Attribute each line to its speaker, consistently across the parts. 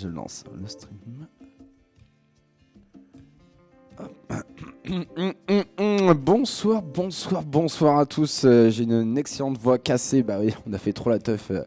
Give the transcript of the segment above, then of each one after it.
Speaker 1: Je lance le stream. Bonsoir, bonsoir, bonsoir à tous. Euh, J'ai une excellente voix cassée. Bah oui, on a fait trop la teuf euh,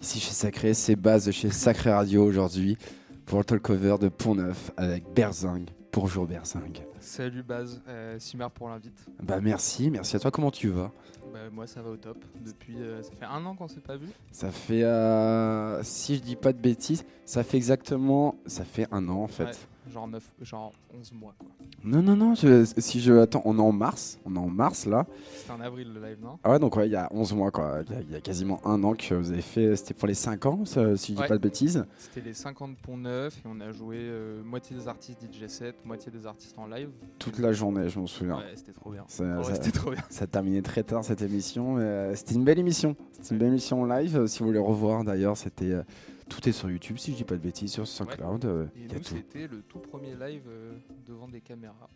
Speaker 1: ici chez Sacré. C'est base chez Sacré Radio aujourd'hui pour le talk-over de Pont-Neuf avec Berzingue. Bonjour Berzingue.
Speaker 2: Salut Baz, euh, Simar pour l'invite.
Speaker 1: Bah merci, merci à toi. Comment tu vas?
Speaker 2: Bah, moi ça va au top. Depuis, euh, ça fait un an qu'on s'est pas vu.
Speaker 1: Ça fait, euh, si je dis pas de bêtises, ça fait exactement, ça fait un an en fait.
Speaker 2: Ouais, genre 9, genre 11 mois quoi.
Speaker 1: Non, non, non, je- si je. Attends, on est en mars. On est en mars là.
Speaker 2: C'était en avril le live, non?
Speaker 1: Ah ouais, donc ouais, il y a 11 mois quoi. Il y a- il y, a quasiment un an que vous avez fait. C'était pour les 5 ans, ça, si je dis
Speaker 2: Ouais.
Speaker 1: pas de bêtises.
Speaker 2: C'était les 50 ponts neufs et on a joué euh, moitié des artistes DJ set, moitié des artistes en live.
Speaker 1: Toute la journée, je m'en souviens.
Speaker 2: Ouais, c'était trop bien.
Speaker 1: Ça,
Speaker 2: Ouais,
Speaker 1: ça-
Speaker 2: c'était trop bien.
Speaker 1: ça terminait très tard cette émission. mais, euh, c'était une belle émission. C'était une belle émission live. Euh, Si vous voulez revoir d'ailleurs, c'était. euh, tout est sur YouTube, si je dis pas de bêtises, sur SoundCloud. euh,
Speaker 2: Et
Speaker 1: il y a
Speaker 2: nous
Speaker 1: tout.
Speaker 2: c'était le tout premier live euh, devant des caméras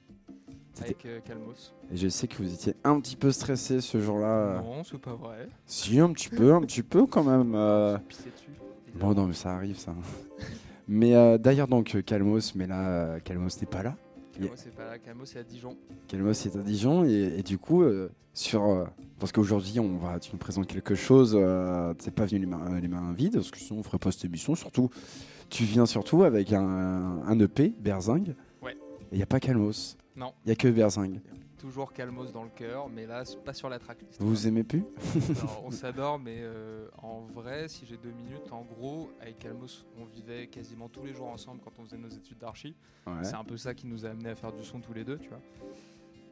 Speaker 1: C'était-
Speaker 2: avec euh, Calmos.
Speaker 1: Et je sais que vous étiez un petit peu stressé ce jour-là.
Speaker 2: Non, c'est pas vrai.
Speaker 1: Si, un petit peu, un petit peu quand même. euh. Bon, non, mais ça arrive, ça. mais euh, d'ailleurs, donc, Calmos, mais là, Calmos n'est pas là.
Speaker 2: Calmos c'est pas là, Calmos c'est à Dijon.
Speaker 1: Calmos est à Dijon. Et, et du coup, euh, sur. euh, parce qu'aujourd'hui, on va, tu nous présentes quelque chose. Euh, T'es pas venu les mains, les mains vides, parce que sinon, on ferait pas cette émission. Surtout, tu viens surtout avec un, un EP, Berzingue.
Speaker 2: Ouais.
Speaker 1: Et il n'y a pas Calmos.
Speaker 2: Non.
Speaker 1: Il n'y a que Berzingue.
Speaker 2: Toujours Calmos dans le cœur, mais là c'est pas sur la tracklist.
Speaker 1: Vous vous aimez plus
Speaker 2: on s'adore, mais euh, en vrai, si j'ai deux minutes, en gros, avec Calmos, on vivait quasiment tous les jours ensemble quand on faisait nos études d'archi.
Speaker 1: Ouais.
Speaker 2: C'est un peu ça qui nous a amené à faire du son tous les deux, tu vois.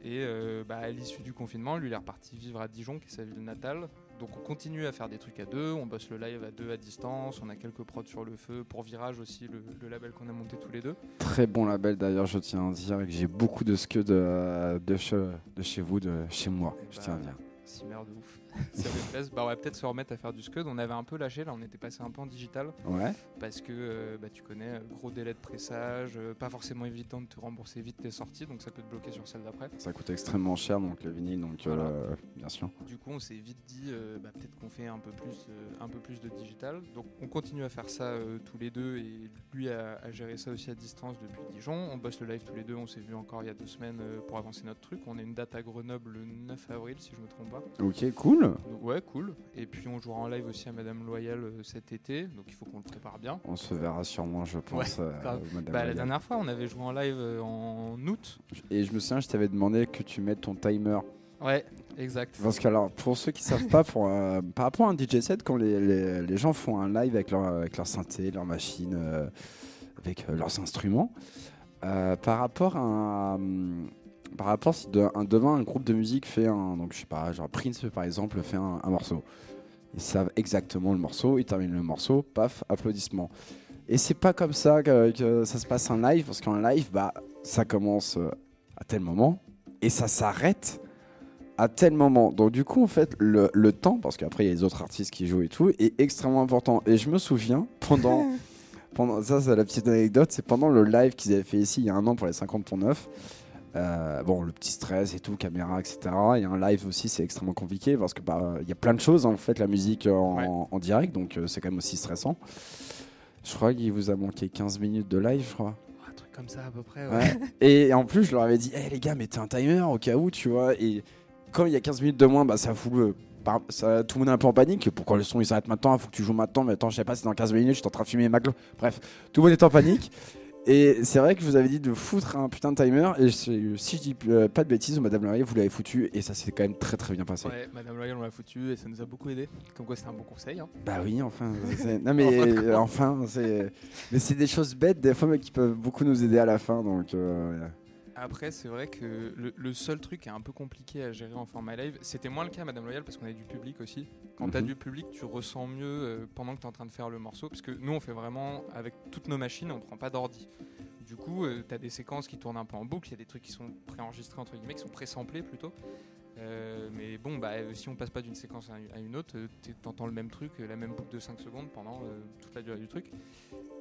Speaker 2: Et euh, bah, à l'issue du confinement, lui, il est reparti vivre à Dijon, qui est sa ville natale. Donc on continue à faire des trucs à deux, on bosse le live à deux à distance, on a quelques prods sur le feu, pour Virage aussi, le, le label qu'on a monté tous les deux.
Speaker 1: Très bon label d'ailleurs, je tiens à dire que j'ai beaucoup de scuds de, de, che- de chez vous, de chez moi.
Speaker 2: Et
Speaker 1: Je
Speaker 2: bah,
Speaker 1: tiens à dire.
Speaker 2: Si merde de ouf. ça plaise. Bah, on va peut-être se remettre à faire du scud. On avait un peu lâché, là, on était passé un peu en digital.
Speaker 1: Ouais.
Speaker 2: parce que euh, bah, tu connais, euh, gros délai de pressage, euh, pas forcément évident de te rembourser vite tes sorties, donc ça peut te bloquer sur celle d'après.
Speaker 1: Ça coûte extrêmement cher, donc le vinyle, donc
Speaker 2: Voilà.
Speaker 1: euh, bien sûr.
Speaker 2: Du coup, on s'est vite dit, bah, peut-être qu'on fait un peu, plus, un peu plus de digital. Donc on continue à faire ça tous les deux, et lui a, a géré ça aussi à distance depuis Dijon. On bosse le live tous les deux, on s'est vu encore il y a deux semaines pour avancer notre truc. On a une date à Grenoble le 9 avril, si je me trompe pas.
Speaker 1: Ok, cool.
Speaker 2: Donc, ouais, cool. Et puis on jouera en live aussi à Madame Loyal euh, cet été, donc il faut qu'on le prépare bien.
Speaker 1: On se verra sûrement, je pense. euh. Madame
Speaker 2: Bah, la dernière fois, on avait joué en live euh, en août.
Speaker 1: Et je me souviens, je t'avais demandé que tu mettes ton timer.
Speaker 2: Ouais, exact.
Speaker 1: Parce que, alors, pour ceux qui savent pas, pour, par rapport à un DJ set, quand les, les- les gens font un live avec leur, avec leur synthé, leur machine, avec leurs instruments, par rapport à un- par rapport si de- un- demain un groupe de musique fait un donc je sais pas genre Prince par exemple fait un, un morceau. Ils savent exactement le morceau ils terminent le morceau paf applaudissements. Et c'est pas comme ça que, que ça se passe en live parce qu'en live bah ça commence euh, à tel moment et ça s'arrête à tel moment. Donc du coup en fait le, le temps parce qu'après il y a les autres artistes qui jouent et tout est extrêmement important. Et je me souviens pendant pendant ça c'est la petite anecdote c'est pendant le live qu'ils avaient fait ici il y a un an pour les 50 pour 9 euh, bon, le petit stress et tout, caméra, etc. Et un live aussi, c'est extrêmement compliqué parce que bah, y a plein de choses en fait, la musique en,
Speaker 2: Ouais.
Speaker 1: en direct, donc euh, c'est quand même aussi stressant. Je crois qu'il vous a manqué 15 minutes de live, je crois.
Speaker 2: Un truc comme ça à peu près. Ouais.
Speaker 1: Ouais. et en plus, je leur avais dit, hey, les gars, mettez un timer au cas où, tu vois. Et comme il y a 15 minutes de moins, bah, ça fout le. ça- tout le monde est un peu en panique. Pourquoi le son il s'arrête maintenant? Il faut que tu joues maintenant. Mais attends, je sais pas, c'est dans 15 minutes, je suis en train de fumer ma. Bref, tout le monde est en panique. Et c'est vrai que je vous avais dit de foutre un putain de timer. Et je- si je dis euh, pas de bêtises, Madame Laurier, vous l'avez foutu. Et ça s'est quand même très très bien passé.
Speaker 2: Ouais, Madame Loyal, on l'a foutu et ça nous a beaucoup aidé. Comme quoi, c'était un bon conseil. hein.
Speaker 1: Bah oui, enfin. Non mais enfin, c'est. Mais c'est des choses bêtes des fois, mais qui peuvent beaucoup nous aider à la fin. Donc. euh,
Speaker 2: Après, c'est vrai que le, le seul truc qui est un peu compliqué à gérer en format live, c'était moins le cas, Madame Loyal, parce qu'on a du public aussi. Quand tu as du public, tu ressens mieux euh, pendant que tu es en train de faire le morceau, parce que nous, on fait vraiment avec toutes nos machines, on prend pas d'ordi. Du coup, tu as des séquences qui tournent un peu en boucle, il y a des trucs qui sont préenregistrés, entre guillemets, qui sont pré-samplés plutôt. Euh, mais bon, bah, euh, si on passe pas d'une séquence à à une autre, euh, tu entends le même truc, euh, la même boucle de 5 secondes pendant euh, toute la durée du truc.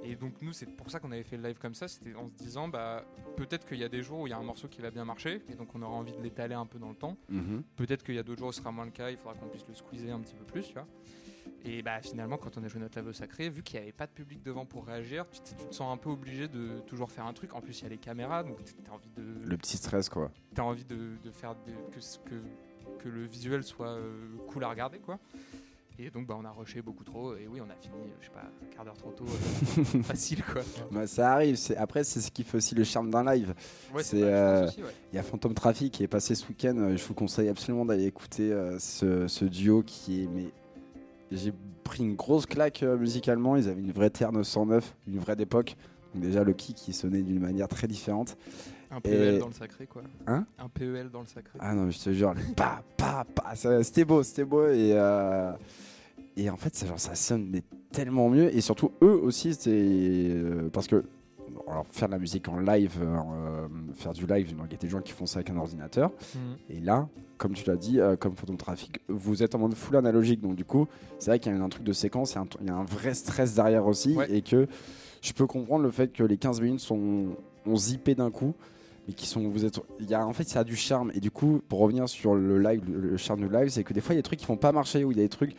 Speaker 2: Et donc nous, c'est pour ça qu'on avait fait le live comme ça, c'était en se disant, bah, peut-être qu'il y a des jours où il y a un morceau qui va bien marcher, et donc on aura envie de l'étaler un peu dans le temps.
Speaker 1: mhm.
Speaker 2: Peut-être qu'il y a d'autres jours où ce sera moins le cas, il faudra qu'on puisse le squeezer un petit peu plus, tu vois. Et bah finalement, quand on a joué notre live au sacré, vu qu'il n'y avait pas de public devant pour réagir, tu, tu te sens un peu obligé de toujours faire un truc. En plus, il y a les caméras, donc tu as envie de,
Speaker 1: Le petit stress, quoi.
Speaker 2: t'as envie de, de faire que, que, que le visuel soit euh, cool à regarder, quoi. Et donc, bah, on a rushé beaucoup trop. Et oui, on a fini, je sais pas, un quart d'heure trop tôt. euh, facile, quoi.
Speaker 1: Bah, ça arrive. c'est- Après, c'est ce qui fait aussi le charme d'un live.
Speaker 2: Ouais,
Speaker 1: C'est, euh,
Speaker 2: ouais.
Speaker 1: Il y a Phantom Traffic qui est passé ce week-end. euh, Je vous conseille absolument d'aller écouter euh, ce, ce duo qui est. Mais j'ai pris une grosse claque musicalement. Ils avaient une vraie TR-909, une vraie d'époque. Donc déjà le kick qui sonnait d'une manière très différente.
Speaker 2: Un PEL
Speaker 1: et-
Speaker 2: dans le sacré, quoi.
Speaker 1: Hein?
Speaker 2: Un PEL dans le sacré.
Speaker 1: Ah non, mais je te jure, pa, pa, c'était beau, c'était beau. Et, et en fait, ça, genre, ça sonne mais tellement mieux. Et surtout, eux aussi, c'est. euh, parce que. Alors, faire de la musique en live, euh, faire du live, il y a des gens qui font ça avec un ordinateur.
Speaker 2: Mhm.
Speaker 1: Et là, comme tu l'as dit, euh, comme Phantom Traffic, vous êtes en mode full analogique. Donc, du coup, c'est vrai qu'il y a un truc de séquence, il y a un, il y a un vrai stress derrière aussi.
Speaker 2: Ouais.
Speaker 1: Et que je peux comprendre le fait que les 15 minutes sont ont zippé d'un coup. Mais qui sont, vous êtes, il y a, en fait, ça a du charme. Et du coup, pour revenir sur le live, le, le charme du live, c'est que des fois, il y a des trucs qui font pas marcher, ou il y a des trucs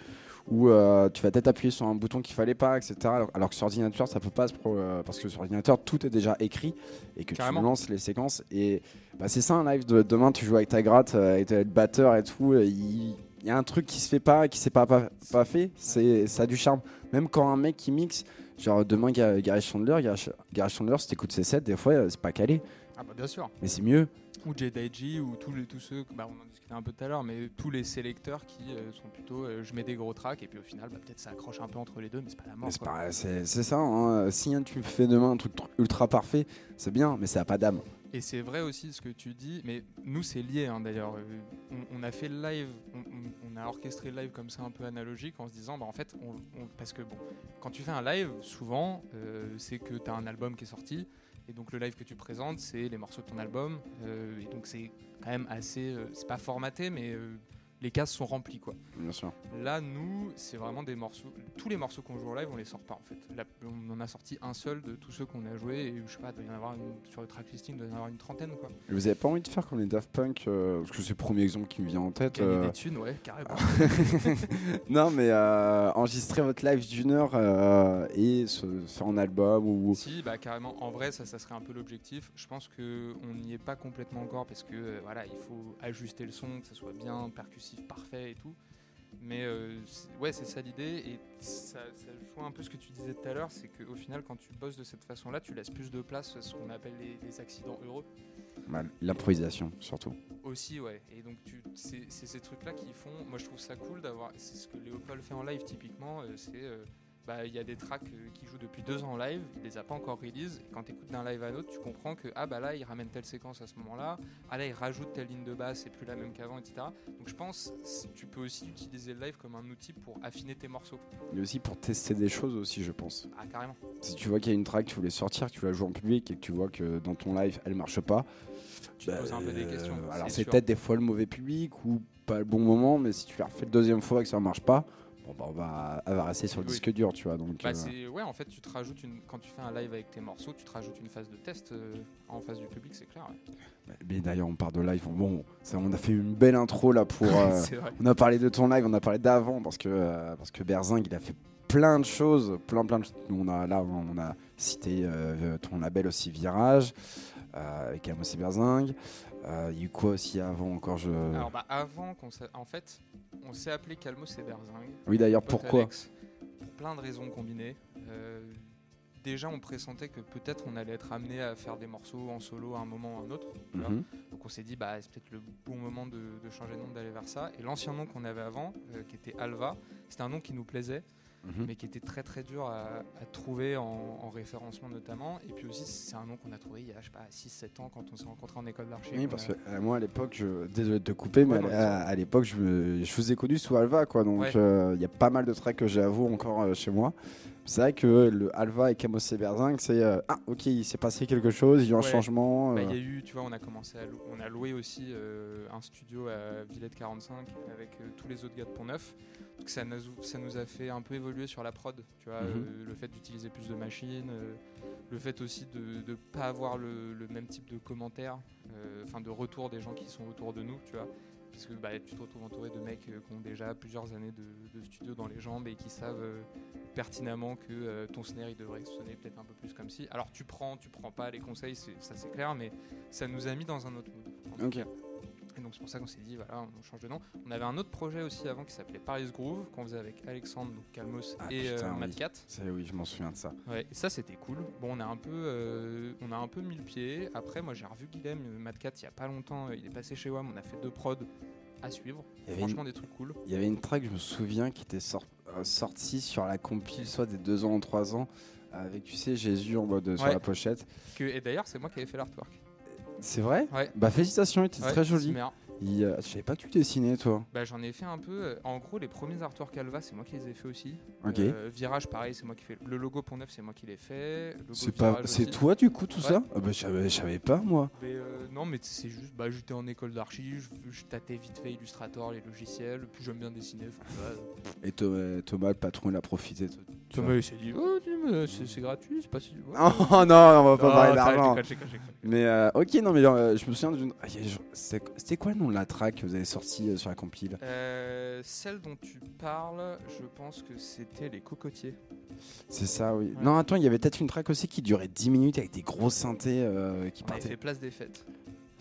Speaker 1: où euh, tu vas peut-être appuyer sur un bouton qu'il fallait pas, etc. Alors, alors que sur ordinateur, ça peut pas, se pro- euh, parce que sur ordinateur, tout est déjà écrit et que
Speaker 2: Carrément.
Speaker 1: tu lances les séquences. Et bah, c'est ça un live de demain, tu joues avec ta gratte, euh, avec le batteur et tout. Il y a un truc qui se fait pas, qui s'est pas, pas, pas fait, c'est ça a du charme. Même quand un mec qui mixe, genre demain Ga- Gary Chandler, Gary Chandler, si t'écoutes ses sets, des fois euh, c'est pas calé,
Speaker 2: Ah, bah, bien sûr.
Speaker 1: mais c'est mieux.
Speaker 2: Ou J.D.G. ou tous, les, tous ceux, bah, on en discutait un peu tout à l'heure, mais tous les sélecteurs qui euh, sont plutôt euh, je mets des gros tracks et puis au final, bah, peut-être ça accroche un peu entre les deux, mais c'est pas la mort.
Speaker 1: C'est ça, hein. si hein, tu fais demain un truc tr- ultra parfait, c'est bien, mais ça a pas d'âme.
Speaker 2: Et c'est vrai aussi ce que tu dis, mais nous c'est lié hein, d'ailleurs. Euh, on, on a fait le live, on, a orchestré le live comme ça un peu analogique en se disant, bah en fait, on- parce que bon, quand tu fais un live, souvent euh, c'est que tu as un album qui est sorti, et donc le live que tu présentes, c'est les morceaux de ton album, euh, et donc c'est quand même assez, euh, c'est pas formaté, mais euh, les cases sont remplies quoi.
Speaker 1: Bien sûr.
Speaker 2: Là, nous, c'est vraiment des morceaux. Tous les morceaux qu'on joue en live, on les sort pas en fait. Là, on en a sorti un seul de tous ceux qu'on a joués. Et je sais pas, il doit y en avoir une- sur le tracklisting, il doit y en avoir une trentaine quoi.
Speaker 1: Et Vous avez pas envie de faire comme les Daft Punk, euh, parce que c'est le premier exemple qui me vient en tête.
Speaker 2: Gagner
Speaker 1: euh,
Speaker 2: des thunes, ouais, carrément.
Speaker 1: non, mais euh, enregistrer votre live d'une heure euh, et se faire en album ou.
Speaker 2: si, bah carrément. En vrai, ça, ça serait un peu l'objectif. Je pense que on n'y est pas complètement encore parce que voilà, il faut ajuster le son, que ça soit bien percussif, parfait et tout. Mais euh, ouais, c'est ça l'idée. Et ça, ça joue un peu ce que tu disais tout à l'heure, c'est qu'au final, quand tu bosses de cette façon-là, tu laisses plus de place à ce qu'on appelle les, les accidents heureux.
Speaker 1: Bah, L'improvisation, surtout.
Speaker 2: Aussi, ouais. Et donc, c'est ces trucs-là qui font. Moi, je trouve ça cool d'avoir. C'est ce que Léopold fait en live, typiquement. euh, c'est. euh, bah, il y a des tracks euh, qui jouent depuis deux ans en live, il les a pas encore release. Et quand tu écoutes d'un live à l'autre, tu comprends que ah bah là il ramène telle séquence à ce moment-là, ah là il rajoute telle ligne de basse, c'est plus la même qu'avant, etc. Donc je pense c- tu peux aussi utiliser le live comme un outil pour affiner tes morceaux.
Speaker 1: Mais aussi pour tester des choses aussi, je pense.
Speaker 2: Ah carrément.
Speaker 1: Si tu vois qu'il y a une track, tu voulais sortir, que tu la joues en public et que tu vois que dans ton live elle marche pas,
Speaker 2: Tu te
Speaker 1: bah,
Speaker 2: poses un peu des questions.
Speaker 1: euh, alors
Speaker 2: c'est
Speaker 1: peut-être des fois le mauvais public ou pas le bon moment, mais si tu la refais le deuxième fois et que ça marche pas, bon bah on va, elle va rester sur le
Speaker 2: Oui.
Speaker 1: disque dur, tu vois. Donc,
Speaker 2: Bah,
Speaker 1: euh,
Speaker 2: ouais en fait tu te rajoutes une quand tu fais un live avec tes morceaux tu te rajoutes une phase de test euh, en face du public c'est clair ouais.
Speaker 1: mais d'ailleurs on part de live. Bon, ça, on a fait une belle intro là pour. euh, On a parlé de ton live, on a parlé d'avant parce que euh, parce que Berzing il a fait plein de choses, plein plein de choses. On a là on a cité ton label aussi Virage avec Amos et Berzing. Euh, Il y a eu quoi aussi avant encore je.
Speaker 2: alors bah avant qu'on en fait on s'est appelé Calmos et Berzing
Speaker 1: oui d'ailleurs pourquoi
Speaker 2: Alex, pour plein de raisons combinées. Euh, déjà, on pressentait que peut-être on allait être amené à faire des morceaux en solo à un moment ou à un autre.
Speaker 1: Mhm.
Speaker 2: Donc on s'est dit, bah, c'est peut-être le bon moment de, de changer de nom, d'aller vers ça. Et l'ancien nom qu'on avait avant, euh, qui était Alva, c'était un nom qui nous plaisait,
Speaker 1: Mhm.
Speaker 2: mais qui était très très dur à, à trouver en, en référencement notamment. Et puis aussi, c'est un nom qu'on a trouvé il y a, je sais pas, 6-7 ans quand on s'est rencontrés en école d'archi.
Speaker 1: Oui, parce
Speaker 2: a-
Speaker 1: que euh, moi à l'époque, je... désolé de te couper, mais
Speaker 2: Ouais, non,
Speaker 1: à, à l'époque, je, me- je vous ai connu sous Alva, quoi. Donc
Speaker 2: Ouais.
Speaker 1: euh, il y a pas mal de tracks que vous encore euh, chez moi. C'est vrai que le Alva et Camos et Berzing, c'est euh, ah ok, il s'est passé quelque chose, il y a eu un changement.
Speaker 2: Bah,
Speaker 1: euh,
Speaker 2: Il y a eu, tu vois, on a commencé à on a loué aussi euh, un studio à Villette 45 avec euh, tous les autres gars de Pont-Neuf. Donc ça nous, ça nous a fait un peu évoluer sur la prod, tu vois,
Speaker 1: Mhm.
Speaker 2: euh, le fait d'utiliser plus de machines, euh, le fait aussi de ne pas avoir le, le même type de commentaires, euh, enfin de retour des gens qui sont autour de nous, tu vois. Parce que bah, tu te retrouves entouré de mecs euh, qui ont déjà plusieurs années de, de studio dans les jambes et qui savent euh, pertinemment que euh, ton snare il devrait sonner peut-être un peu plus comme si. Alors tu prends, tu prends pas les conseils, ça c'est clair, mais ça nous a mis dans un autre mood.
Speaker 1: Ok.
Speaker 2: Et donc c'est pour ça qu'on s'est dit, voilà, on change de nom. On avait un autre projet aussi avant qui s'appelait Paris Groove, qu'on faisait avec Alexandre, donc Calmos
Speaker 1: Ah,
Speaker 2: et
Speaker 1: putain,
Speaker 2: euh,
Speaker 1: oui. Ça, oui, je m'en souviens de ça.
Speaker 2: Ouais, et ça c'était cool. Bon, on a un peu, euh, on a un peu mis le pied. Après, moi j'ai revu Guilhem, euh, Mad Cat, il y a pas longtemps. Il est passé chez WAM. On a fait deux prods à suivre.
Speaker 1: Il y avait
Speaker 2: Franchement, des trucs cool.
Speaker 1: Il y avait une track, je me souviens, qui était sor- euh, sortie sur la compile, soit des 2 ans ou 3 ans, avec, tu sais, Jésus en mode sur la pochette.
Speaker 2: Que, et d'ailleurs, c'est moi qui avais fait l'artwork.
Speaker 1: C'est vrai
Speaker 2: Ouais.
Speaker 1: Bah, félicitations, était
Speaker 2: Ouais,
Speaker 1: très joli. Il, euh, je savais pas que tu dessinais, toi.
Speaker 2: Bah, j'en ai fait un peu. euh, En gros, les premiers artworks Alva, c'est moi qui les ai fait aussi.
Speaker 1: Ok.
Speaker 2: Euh, Virage, pareil, c'est moi qui fais. Le logo Pont Neuf, c'est moi qui l'ai fait. Le logo
Speaker 1: C'est pas,
Speaker 2: Virage
Speaker 1: c'est
Speaker 2: aussi.
Speaker 1: toi, du coup, tout
Speaker 2: Ouais.
Speaker 1: ça ah bah, je, savais, je savais pas, moi.
Speaker 2: Mais, euh, non, mais c'est juste, bah, j'étais en école d'archi, je, je tâtais vite fait Illustrator, les logiciels, puis j'aime bien dessiner. enfin.
Speaker 1: Et Thomas, Thomas, le patron, il a profité. vois.
Speaker 2: Thomas, il s'est dit, oh, c'est gratuit, c'est pas si.
Speaker 1: Oh non, on va pas
Speaker 2: Non,
Speaker 1: parler d'argent. Mais euh, ok, non, mais euh, je me souviens d'une. ah, C'était quoi le nom de la track que vous avez sorti euh, sur la compile?
Speaker 2: Euh, celle dont tu parles, je pense que c'était les cocotiers.
Speaker 1: C'est ça, oui.
Speaker 2: Ouais.
Speaker 1: Non, attends, il y avait peut-être une track aussi qui durait 10 minutes avec des gros synthés euh, qui
Speaker 2: On avait
Speaker 1: partaient.
Speaker 2: fait place des fêtes.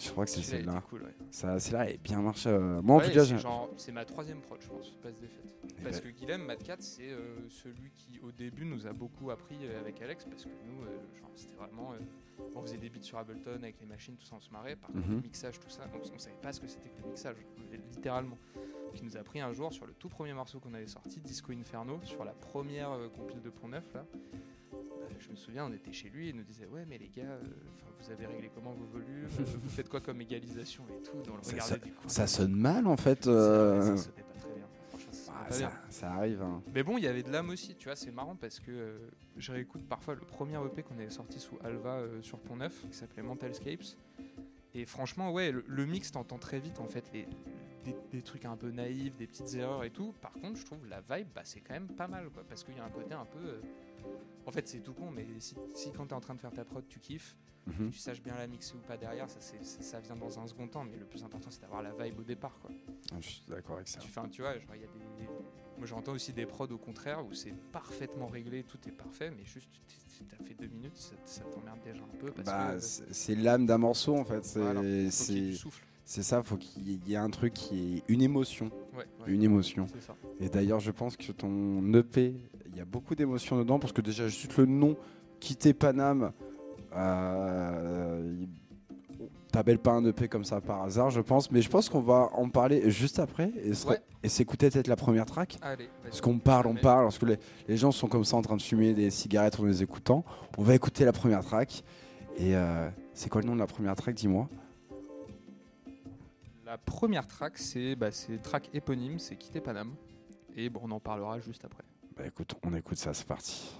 Speaker 1: Je crois que c'est celle-là.
Speaker 2: était Cool, ouais.
Speaker 1: Ça, celle-là, elle est bien marché. euh. Moi, en
Speaker 2: Ouais,
Speaker 1: tout cas,
Speaker 2: c'est
Speaker 1: j'ai.
Speaker 2: genre- c'est ma troisième prod, je pense, des fêtes.
Speaker 1: Eh
Speaker 2: Parce
Speaker 1: ben.
Speaker 2: que Guilhem Mad Cat, c'est euh, celui qui, au début, nous a beaucoup appris euh, avec Alex, parce que nous, genre, c'était vraiment. on faisait des beats sur Ableton avec les machines, tout ça, on se marrait. Par contre,
Speaker 1: Mhm.
Speaker 2: le mixage, tout ça, on, on savait pas ce que c'était que le mixage, littéralement. Il nous a pris un jour sur le tout premier morceau qu'on avait sorti, Disco Inferno, sur la première compile de Pont Neuf, là. Euh, je me souviens, on était chez lui et il nous disait Ouais, mais les gars, euh, vous avez réglé comment vos volumes euh, Vous faites quoi comme égalisation et tout on le
Speaker 1: Ça-
Speaker 2: regardait du coin
Speaker 1: Ça sonne mal, en fait.
Speaker 2: ça,
Speaker 1: euh.
Speaker 2: ça sonnait pas très bien. Franchement, ça
Speaker 1: Ah,
Speaker 2: pas bien.
Speaker 1: ça, ça arrive. hein.
Speaker 2: Mais bon, il y avait de l'âme aussi, tu vois, c'est marrant parce que euh, je réécoute parfois le premier EP qu'on avait sorti sous Alva euh, sur Pont Neuf, qui s'appelait Mentalscapes. Et franchement, ouais, le, le mix, t'entends très vite en fait les, des, des trucs un peu naïfs, des petites erreurs et tout. Par contre, je trouve la vibe, bah, c'est quand même pas mal, quoi, parce qu'il y a un côté un peu. euh, En fait, c'est tout con, mais si, si quand t'es en train de faire ta prod, tu kiffes, que
Speaker 1: Mhm.
Speaker 2: tu saches bien la mixer ou pas derrière, ça, ça vient dans un second temps, mais le plus important, c'est d'avoir la vibe au départ, quoi.
Speaker 1: Ah, Je suis d'accord avec ça.
Speaker 2: Tu, fais un- tu vois, il y a des. Moi, j'entends aussi des prods au contraire où c'est parfaitement réglé, tout est parfait, mais juste, tu t'as fait deux minutes, ça, ça t'emmerde déjà un peu parce
Speaker 1: Bah,
Speaker 2: que.
Speaker 1: c'est l'âme d'un morceau, en fait. C'est
Speaker 2: voilà,
Speaker 1: c'est- ça, faut qu'il y ait un truc qui est une émotion.
Speaker 2: Ouais, ouais,
Speaker 1: Une émotion.
Speaker 2: ça.
Speaker 1: Et d'ailleurs, je pense que ton EP, il y a beaucoup d'émotions dedans parce que déjà, juste le nom, quitter Paname, euh, t'appelles pas un EP comme ça par hasard, je pense. Mais je pense qu'on va en parler juste après et, se-
Speaker 2: Ouais.
Speaker 1: s'écouter peut-être la première track.
Speaker 2: Allez.
Speaker 1: Parce qu'on parle, on parle, lorsque les, les gens sont comme ça en train de fumer des cigarettes en les écoutant. On va écouter la première track. Et euh, c'est quoi le nom de la première track, dis-moi?
Speaker 2: La première track, c'est bah, track éponyme, c'est Quitter Paname. Et bon, on en parlera juste après.
Speaker 1: Bah écoute, on écoute ça, c'est parti.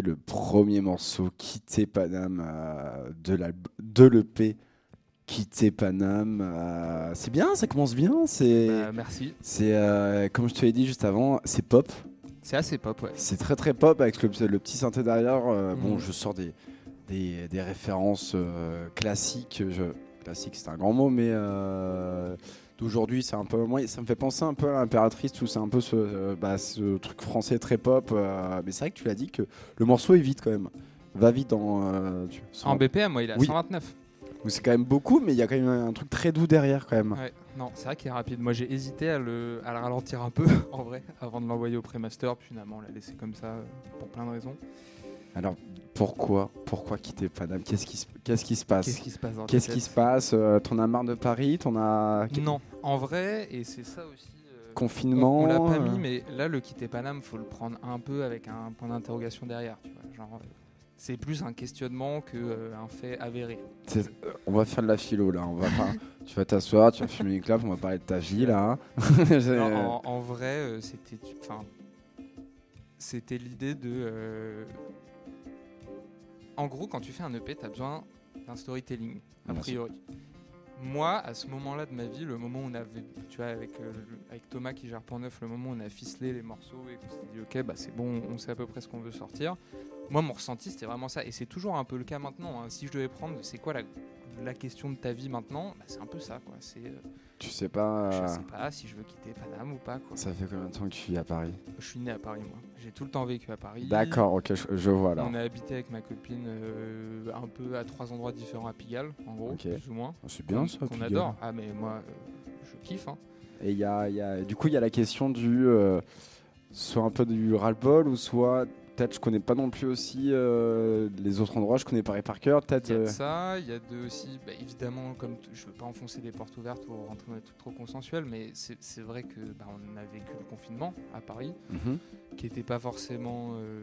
Speaker 1: Le premier morceau Quitter Paname euh, de la de l'EP Quitter Paname. euh, c'est bien, ça commence bien. C'est
Speaker 2: Bah, merci.
Speaker 1: c'est euh, comme je te l'ai dit juste avant, c'est pop.
Speaker 2: C'est assez pop, ouais.
Speaker 1: C'est très très pop avec le, le petit synthé derrière. Bon,
Speaker 2: Mhm.
Speaker 1: je sors des, des, des références classiques. Je, classique, c'est un grand mot, mais d'aujourd'hui, c'est un peu. Moi, ça me fait penser un peu à l'impératrice, tout. C'est un peu ce, euh, bah, ce truc français très pop. euh, mais c'est vrai que tu l'as dit que le morceau est vite quand même. Va vite euh, tu-
Speaker 2: En BPM, moi, il est à
Speaker 1: Oui.
Speaker 2: 129.
Speaker 1: Donc C'est quand même beaucoup, mais il y a quand même un truc très doux derrière quand même.
Speaker 2: Ouais, non, c'est vrai qu'il est rapide. Moi, j'ai hésité à le, à le ralentir un peu, en vrai, avant de l'envoyer au pré-master. Puis finalement, on l'a laissé comme ça euh, pour plein de raisons.
Speaker 1: Alors pourquoi Pourquoi quitter Paname? Qu'est-ce qui, se- qu'est-ce qui se passe?
Speaker 2: Qu'est-ce qui se passe
Speaker 1: Qu'est-ce qui se passe? Euh, T'en as marre de Paris? T'en as
Speaker 2: Non, en vrai, et c'est ça aussi. euh, on,
Speaker 1: confinement
Speaker 2: on l'a pas
Speaker 1: euh,
Speaker 2: mis, mais là, le quitter Paname, faut le prendre un peu avec un point d'interrogation derrière. Tu vois, genre, c'est plus un questionnement que euh, un fait avéré.
Speaker 1: On va faire de la philo là. On va pas. tu vas t'asseoir, tu vas fumer une clope, on va parler de ta vie là.
Speaker 2: Non, en, en vrai, c'était, c'était l'idée de. En gros, quand tu fais un EP, tu as besoin d'un storytelling, a priori. Moi, à ce moment-là de ma vie, le moment où on avait, tu vois, avec, euh, avec Thomas qui gère Point Neuf, le moment où on a ficelé les morceaux et qu'on s'est dit, ok, bah c'est bon, on sait à peu près ce qu'on veut sortir. Moi, mon ressenti, c'était vraiment ça. Et c'est toujours un peu le cas maintenant. hein. Si je devais prendre, c'est quoi la, la question de ta vie maintenant Bah, C'est un peu ça, quoi. C'est, euh,
Speaker 1: Tu sais pas.
Speaker 2: je
Speaker 1: euh,
Speaker 2: sais pas si je veux quitter Paname ou pas, quoi.
Speaker 1: Ça fait combien de temps que tu vis à Paris?
Speaker 2: Je suis né à Paris, moi. J'ai tout le temps vécu à Paris.
Speaker 1: D'accord, ok, je, je vois là.
Speaker 2: On a habité avec ma copine euh, un peu à trois endroits différents à Pigalle, en gros, plus ou moins.
Speaker 1: C'est bien ça.
Speaker 2: Qu'on
Speaker 1: Pigalle.
Speaker 2: adore. Ah, mais moi, je kiffe. Hein.
Speaker 1: Et il y a, y a- du coup, il y a la question du. soit un peu du ras-le-bol, ou soit. Peut-être je connais pas non plus aussi euh, les autres endroits, je connais Paris par cœur. Peut-être.
Speaker 2: Il y a de
Speaker 1: euh,
Speaker 2: ça, il y a de aussi, bah, évidemment, comme je veux pas enfoncer des portes ouvertes ou rentrer dans des trucs trop consensuels, mais c'est c'est vrai que bah, on a vécu le confinement à Paris,
Speaker 1: mhm.
Speaker 2: qui était pas forcément. euh,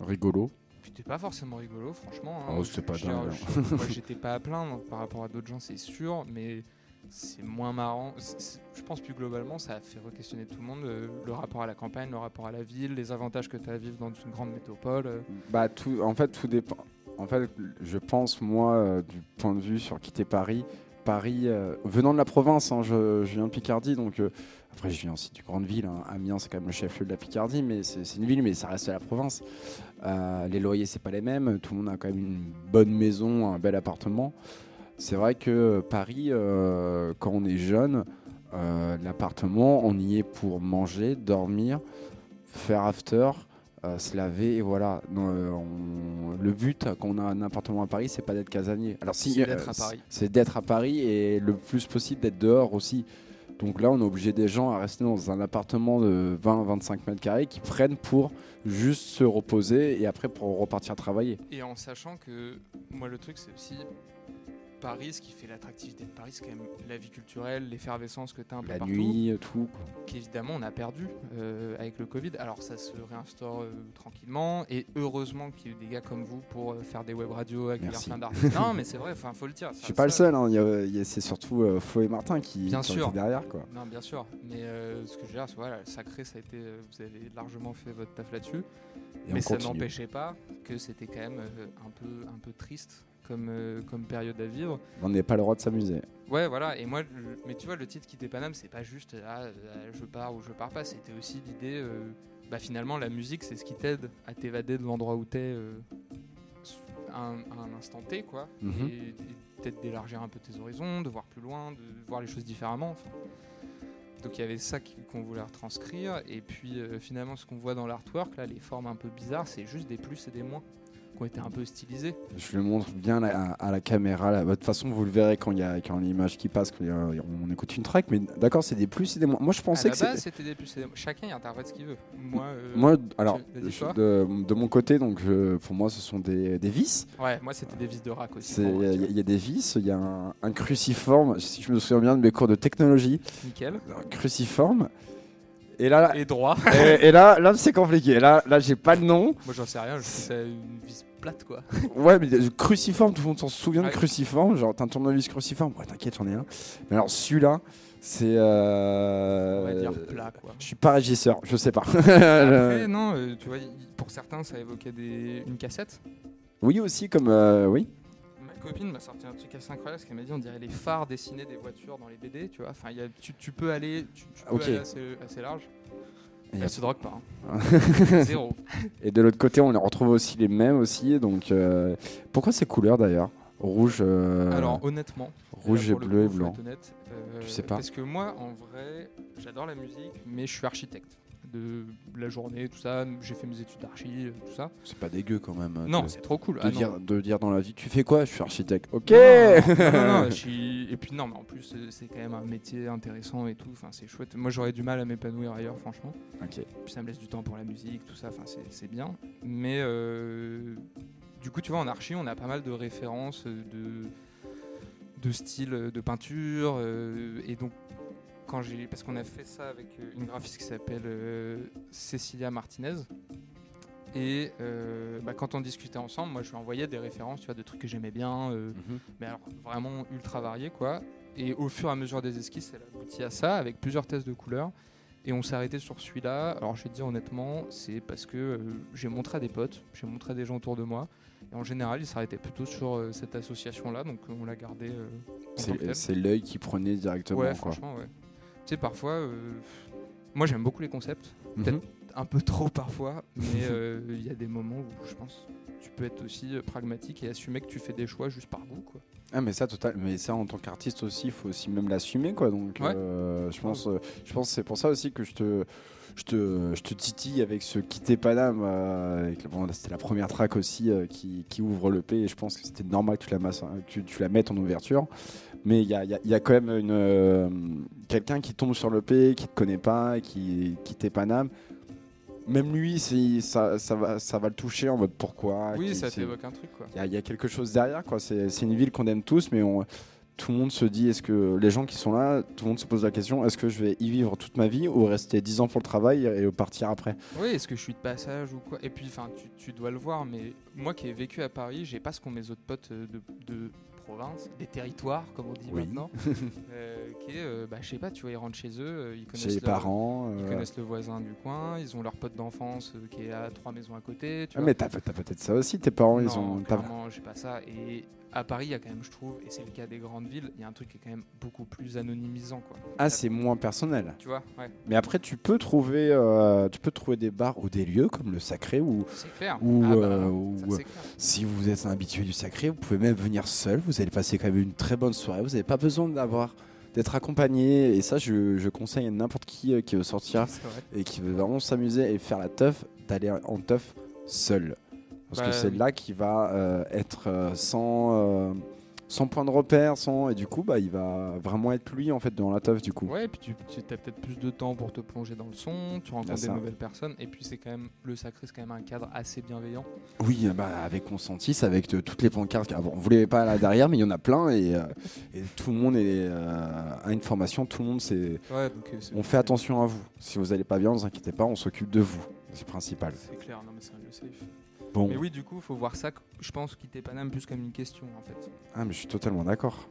Speaker 1: Rigolo.
Speaker 2: C'était pas forcément rigolo, franchement. hein.
Speaker 1: Oh, c'était pas dingue,
Speaker 2: moi, J'étais pas à plaindre par rapport à d'autres gens, c'est sûr, mais c'est moins marrant. Je pense plus globalement, ça a fait re-questionner tout le monde euh, le rapport à la campagne, le rapport à la ville, les avantages que tu as à vivre dans une grande métropole. euh.
Speaker 1: Bah en fait, tout dépend. En fait, je pense moi euh, du point de vue sur quitter Paris. Paris, venant de la province, hein, je, viens de Picardie, donc après je viens aussi d'une grande ville. hein. Amiens, c'est quand même le chef-lieu de la Picardie, mais c'est une ville, mais ça reste la province. Les loyers, c'est pas les mêmes. Tout le monde a quand même une bonne maison, un bel appartement. C'est vrai que Paris, euh, quand on est jeune, euh, l'appartement, on y est pour manger, dormir, faire after, euh, se laver et voilà. Non, euh, on- le but quand on a un appartement à Paris, c'est pas d'être casanier. Alors si
Speaker 2: C'est
Speaker 1: euh,
Speaker 2: d'être à Paris.
Speaker 1: c'est d'être à Paris et le plus possible d'être dehors aussi. Donc là, on est obligé des gens à rester dans un appartement de 20-25 mètres carrés qui prennent pour juste se reposer et après pour repartir travailler.
Speaker 2: Et en sachant que, moi, le truc, c'est aussi Paris, ce qui fait l'attractivité de Paris, c'est quand même la vie culturelle, l'effervescence que tu as un peu
Speaker 1: La
Speaker 2: partout.
Speaker 1: nuit, tout.
Speaker 2: qu'évidemment on a perdu euh, avec le Covid. Alors ça se réinstaure euh, tranquillement et heureusement qu'il y a eu des gars comme vous pour euh, faire des web radios, accueillir plein d'artistes. non mais c'est vrai, enfin faut le dire.
Speaker 1: Je suis pas le seul, hein. C'est surtout euh, Flo et Martin qui,
Speaker 2: Bien
Speaker 1: qui
Speaker 2: sûr.
Speaker 1: derrière. Quoi.
Speaker 2: Non bien sûr, mais euh, ce que je veux dire, c'est voilà, sacré, ça a été, euh, vous avez largement fait votre taf là-dessus, mais ça n'empêchait pas que c'était quand même euh, un peu un peu triste comme euh, comme période à vivre.
Speaker 1: On n'est pas le droit de s'amuser.
Speaker 2: Ouais, voilà. Et moi, mais tu vois, le titre Quitter Paname, c'est pas juste ah, euh, je pars ou je pars pas. C'était aussi l'idée, euh, bah finalement, la musique, c'est ce qui t'aide à t'évader de l'endroit où t'es euh, à, un, à un instant T, quoi.
Speaker 1: Mhm.
Speaker 2: Et, et peut-être d'élargir un peu tes horizons, de voir plus loin, de voir les choses différemment. enfin. Donc il y avait ça qu'on voulait retranscrire. Et puis euh, finalement, ce qu'on voit dans l'artwork, là, les formes un peu bizarres, c'est juste des plus et des moins qui ont été un peu stylisés.
Speaker 1: Je le montre bien à, à la caméra. là. De toute façon, vous le verrez quand il y a, quand l'image qui passe, y a- on écoute une track. Mais d'accord, c'est des plus et des moins. Moi, je
Speaker 2: À
Speaker 1: pensais
Speaker 2: la
Speaker 1: que
Speaker 2: base, c'était des plus et des moins. Chacun interprète ce qu'il veut. Moi, euh,
Speaker 1: Moi, alors, je- de, de mon côté, donc je- pour moi, ce sont des, des vis.
Speaker 2: Ouais, moi c'était des vis de rack aussi.
Speaker 1: Il y, a- y des vis, il y a un, un cruciforme. Si je me souviens bien de mes cours de technologie,
Speaker 2: Nickel.
Speaker 1: un cruciforme. Et là,
Speaker 2: Et droit.
Speaker 1: et, et là, là c'est compliqué. Là, là, j'ai pas le nom.
Speaker 2: moi j'en sais rien, je sais une vis plate quoi.
Speaker 1: Ouais, mais le cruciforme, tout le monde s'en souvient de cruciforme. Genre, t'as un tournevis cruciforme. Ouais, t'inquiète, j'en ai un. Mais alors, celui-là, C'est. euh,
Speaker 2: On va dire plat, quoi.
Speaker 1: Je suis pas régisseur, je sais pas.
Speaker 2: Après, non, euh, tu vois, pour certains, ça évoquait des... une cassette.
Speaker 1: oui, aussi, comme. euh, oui.
Speaker 2: Ma copine m'a sorti un truc assez incroyable parce qu'elle m'a dit on dirait les phares dessinés des voitures dans les BD, tu vois. Enfin, y a- tu, tu peux aller, tu, tu peux aller assez, assez large.
Speaker 1: Et,
Speaker 2: Elle se drogue pas. hein. Zéro.
Speaker 1: et de l'autre côté, on les retrouve aussi les mêmes aussi. Donc, euh, pourquoi ces couleurs d'ailleurs? Rouge. euh,
Speaker 2: Alors, honnêtement,
Speaker 1: rouge et bleu et
Speaker 2: coup,
Speaker 1: blanc.
Speaker 2: honnête, euh,
Speaker 1: Tu sais pas
Speaker 2: Parce que moi, en vrai, j'adore la musique, mais je suis architecte. De la journée, tout ça, j'ai fait mes études d'archi, euh, tout ça.
Speaker 1: C'est pas dégueu quand même.
Speaker 2: Non,
Speaker 1: de,
Speaker 2: c'est trop cool.
Speaker 1: de
Speaker 2: Ah,
Speaker 1: dire, de dire dans la vie, tu fais quoi? Je suis architecte. Ok
Speaker 2: Non, non, non, Et puis non, mais en plus, c'est quand même un métier intéressant et tout. Enfin, c'est chouette. Moi, j'aurais du mal à m'épanouir ailleurs, franchement.
Speaker 1: Ok.
Speaker 2: Puis ça me laisse du temps pour la musique, tout ça. Enfin, c'est- bien. Mais euh, du coup, tu vois, en archi, on a pas mal de références euh, de de style de peinture. euh, et donc, quand j'ai, parce qu'on a fait ça avec euh, une graphiste qui s'appelle euh, Cecilia Martinez. Et euh, bah, quand on discutait ensemble, moi je lui envoyais des références, tu vois, de trucs que j'aimais bien, euh,
Speaker 1: Mhm.
Speaker 2: mais alors vraiment ultra variés quoi. Et au fur et à mesure des esquisses, elle aboutit à ça avec plusieurs tests de couleurs. Et on s'est arrêté sur celui-là. Alors je vais te dire honnêtement, c'est parce que euh, j'ai montré à des potes, j'ai montré à des gens autour de moi. Et en général, ils s'arrêtaient plutôt sur euh, cette association-là, donc on l'a gardé. euh, en
Speaker 1: C'est l'œil qui prenait directement.
Speaker 2: Ouais,
Speaker 1: quoi.
Speaker 2: franchement, ouais. Tu sais, parfois, euh, moi j'aime beaucoup les concepts,
Speaker 1: Mhm.
Speaker 2: peut-être un peu trop parfois, mais euh, il y a des moments où je pense tu peux être aussi euh, pragmatique et assumer que tu fais des choix juste par goût, quoi.
Speaker 1: Ah mais ça total mais ça en tant qu'artiste aussi il faut aussi même l'assumer quoi. Donc
Speaker 2: Ouais.
Speaker 1: euh, je pense je pense que c'est pour ça aussi que je te je te, je te titille avec ce Quitter Paname euh, bon, c'était la première track aussi euh, qui, qui ouvre le P et je pense que c'était normal que tu la, masses, hein, que tu, tu la mettes en ouverture. Mais il y a, il y a- il y a quand même une euh, quelqu'un qui tombe sur le P qui te connaît pas et qui Quitter Paname même lui ça, ça, va, ça va le toucher en mode pourquoi
Speaker 2: oui, ça t'évoque un truc, quoi.
Speaker 1: il y, a- il y a quelque chose derrière, quoi. C'est une ville qu'on aime tous, mais on- tout le monde se dit est-ce que les gens qui sont là, tout le monde se pose la question est-ce que je vais y vivre toute ma vie ou rester 10 ans pour le travail et partir après?
Speaker 2: Oui, est-ce que je suis de passage ou quoi? Et puis, enfin, tu, tu dois le voir, mais moi qui ai vécu à Paris, j'ai pas ce qu'ont mes autres potes euh, de, de province, des territoires, comme on dit
Speaker 1: Oui.
Speaker 2: maintenant, euh, qui est, euh, bah, je sais pas, tu vois, ils rentrent chez eux, euh, ils connaissent
Speaker 1: Chez les
Speaker 2: leur-
Speaker 1: parents
Speaker 2: Ils connaissent le voisin du coin, ils ont leur pote d'enfance qui est à trois maisons à côté. Tu
Speaker 1: ah,
Speaker 2: vois.
Speaker 1: mais t'as peut-être ça aussi, tes parents, ils
Speaker 2: non,
Speaker 1: ont.
Speaker 2: j'ai pas ça. Et à Paris, il y a quand même, je trouve, et c'est le cas des grandes villes, il y a un truc qui est quand même beaucoup plus anonymisant, quoi.
Speaker 1: Ah, c'est moins personnel.
Speaker 2: Tu vois, ouais,
Speaker 1: Mais après, tu peux trouver, euh, tu peux trouver des bars ou des lieux comme le Sacré
Speaker 2: clair.
Speaker 1: Ou,
Speaker 2: Ah bah,
Speaker 1: euh, ou-
Speaker 2: clair.
Speaker 1: si vous êtes un habitué du Sacré, vous pouvez même venir seul. Vous allez passer quand même une très bonne soirée. Vous n'avez pas besoin d'avoir d'être accompagné. Et ça, je, je conseille à n'importe qui euh, qui veut sortir et qui veut vraiment s'amuser et faire la teuf, d'aller en teuf seul. Parce
Speaker 2: Bah,
Speaker 1: que c'est
Speaker 2: oui.
Speaker 1: là qu'il va euh, être euh, sans, euh, sans point de repère, sans, et du coup, bah, il va vraiment être lui en fait dans la teuf du coup.
Speaker 2: Ouais, et puis tu, tu as peut-être plus de temps pour te plonger dans le son, tu rencontres des nouvelles personnes, et puis c'est quand même, le sacré, c'est quand même un cadre assez bienveillant.
Speaker 1: Oui, bah, avec Consentis, avec toutes les pancartes. Ah bon, vous les pas là derrière, mais il y en a plein et, euh, et tout le monde est, euh, a une formation. Tout le monde, c'est.
Speaker 2: Ouais,
Speaker 1: On fait attention à vous. Si vous allez pas bien, ne vous inquiétez pas, on s'occupe de vous. C'est le principal.
Speaker 2: C'est clair, non mais c'est un lieu safe.
Speaker 1: Bon,
Speaker 2: Mais oui, du coup, faut voir ça, je pense, quitter Paname plus comme une question, en fait.
Speaker 1: ah, mais je suis totalement d'accord.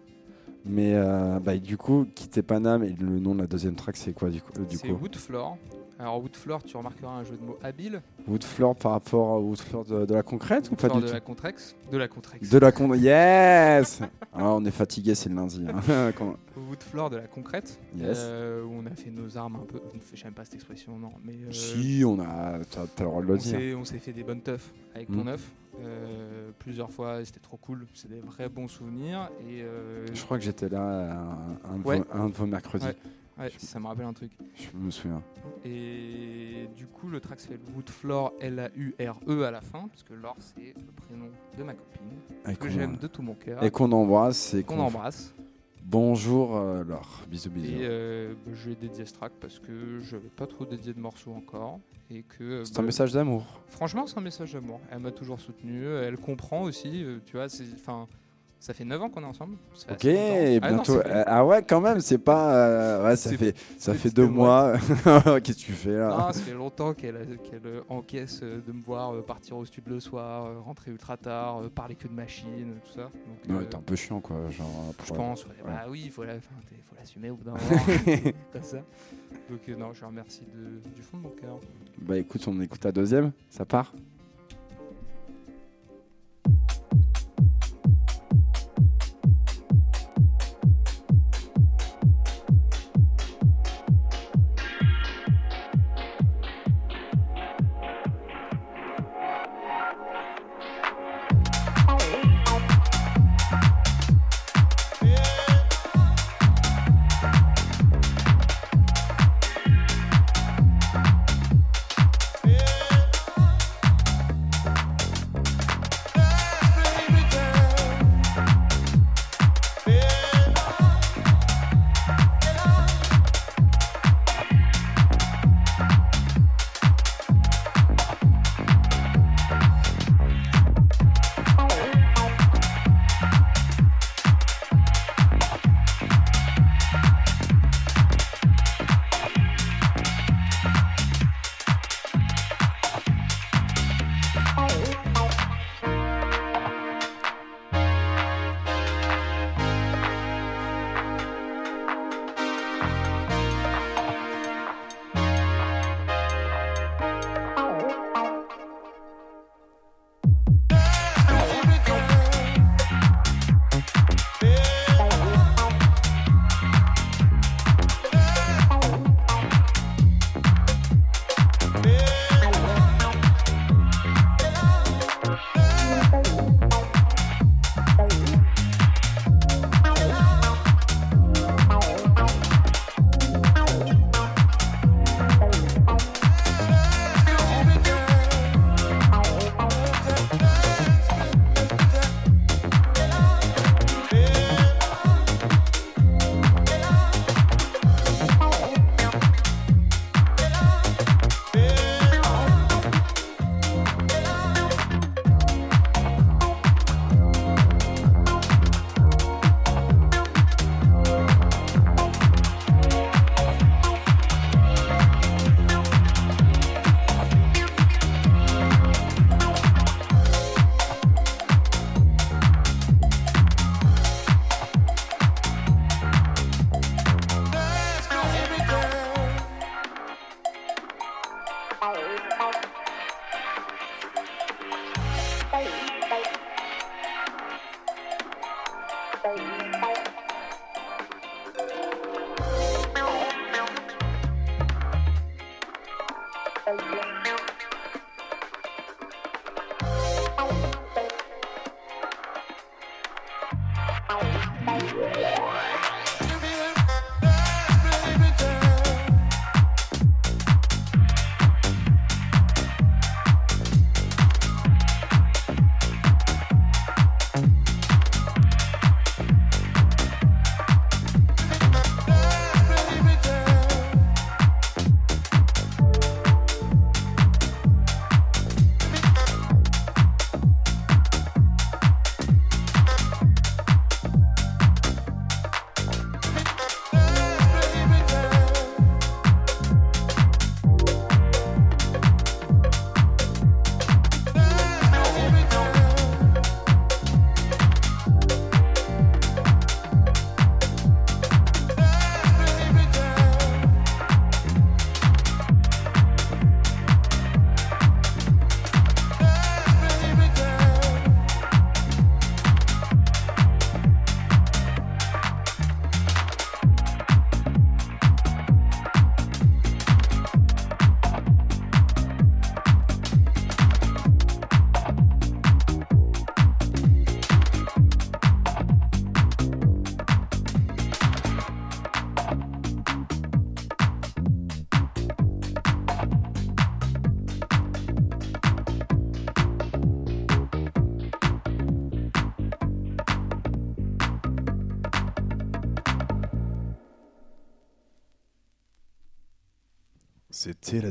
Speaker 1: Mais euh, bah, du coup, quitter Paname et le nom de la deuxième track, c'est quoi du coup, euh, du
Speaker 2: C'est Woodfloor. Alors Woodfloor, tu remarqueras un jeu de mots habile.
Speaker 1: Woodfloor par rapport à Woodfloor de, de la concrète ou pas du
Speaker 2: de
Speaker 1: tout
Speaker 2: la Contrex. De la Contrex.
Speaker 1: De la con. Yes ah, On est fatigué, c'est le lundi. hein.
Speaker 2: Woodfloor de la concrète.
Speaker 1: Yes.
Speaker 2: euh, où on a fait nos armes un peu. Je n'aime pas cette expression, non. Mais euh,
Speaker 1: Si, on a. T'as t'as le droit de le
Speaker 2: on
Speaker 1: dire.
Speaker 2: on s'est fait des bonnes teufs avec
Speaker 1: Mm.
Speaker 2: ton œuf. euh, plusieurs fois, c'était trop cool. C'est des vrais bons souvenirs. Et
Speaker 1: Je crois que j'étais là un, un de
Speaker 2: Ouais.
Speaker 1: vos, un de vos mercredis.
Speaker 2: Ouais. Ouais, ça me rappelle un truc.
Speaker 1: Je me souviens.
Speaker 2: Et du coup, le track s'appelle Woodfloor, L-A-U-R-E à la fin, parce que Laure, c'est le prénom de ma copine,
Speaker 1: Et
Speaker 2: que j'aime de tout mon cœur,
Speaker 1: Et qu'on embrasse. Et
Speaker 2: qu'on embrasse.
Speaker 1: Bonjour euh, Laure. Bisous, bisous.
Speaker 2: Et euh, bah, je ai dédié ce track parce que je n'avais pas trop dédié de morceaux encore. Et que, euh,
Speaker 1: C'est
Speaker 2: bah,
Speaker 1: un message d'amour.
Speaker 2: Franchement, c'est un message d'amour. Elle m'a toujours soutenu, elle comprend aussi, euh, tu vois, c'est, enfin, Ça fait 9 ans qu'on est ensemble.
Speaker 1: Ok.
Speaker 2: Ah non,
Speaker 1: bientôt. euh, Ah ouais, quand même, c'est pas. euh, ouais, ça fait, ça fait deux mois. Qu'est-ce que tu fais là?
Speaker 2: Non, ça fait longtemps qu'elle qu'elle, euh, encaisse de me voir partir au studio le soir, rentrer ultra tard, parler que de machines, tout ça. Donc,
Speaker 1: Ouais,
Speaker 2: euh,
Speaker 1: t'es un peu chiant quoi. Genre,
Speaker 2: je pense, ouais, bah oui, il faut la- l'assumer au bout d'un moment. comme ça. Donc euh, non, je la remercie de- du fond de mon cœur.
Speaker 1: Bah écoute, on écoute la deuxième, ça part?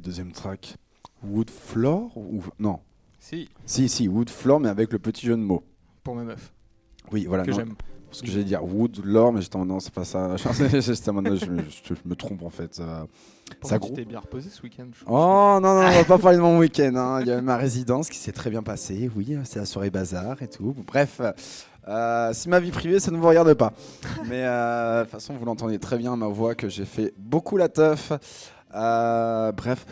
Speaker 1: Deuxième track. Wood Floor ou non
Speaker 2: Si,
Speaker 1: Si, si, Wood Floor, mais avec le petit jeu de mots.
Speaker 2: pour ma meuf.
Speaker 1: Oui, voilà.
Speaker 2: que j'aime.
Speaker 1: Parce que j'allais dire wood, l'or, mais j'étais en non, c'est pas ça. J'étais en mode, je, me- je- me trompe en fait. Ça
Speaker 2: t'es bien reposé ce week-end.
Speaker 1: Oh non, non, on va pas parler de mon week-end. hein. Il y a ma résidence qui s'est très bien passée. Oui, c'est la soirée bazar et tout. Bref, euh, si ma vie privée, ça ne vous regarde pas. Mais euh, de toute façon, vous l'entendez très bien, ma voix, que j'ai fait beaucoup la teuf. Euh, bref,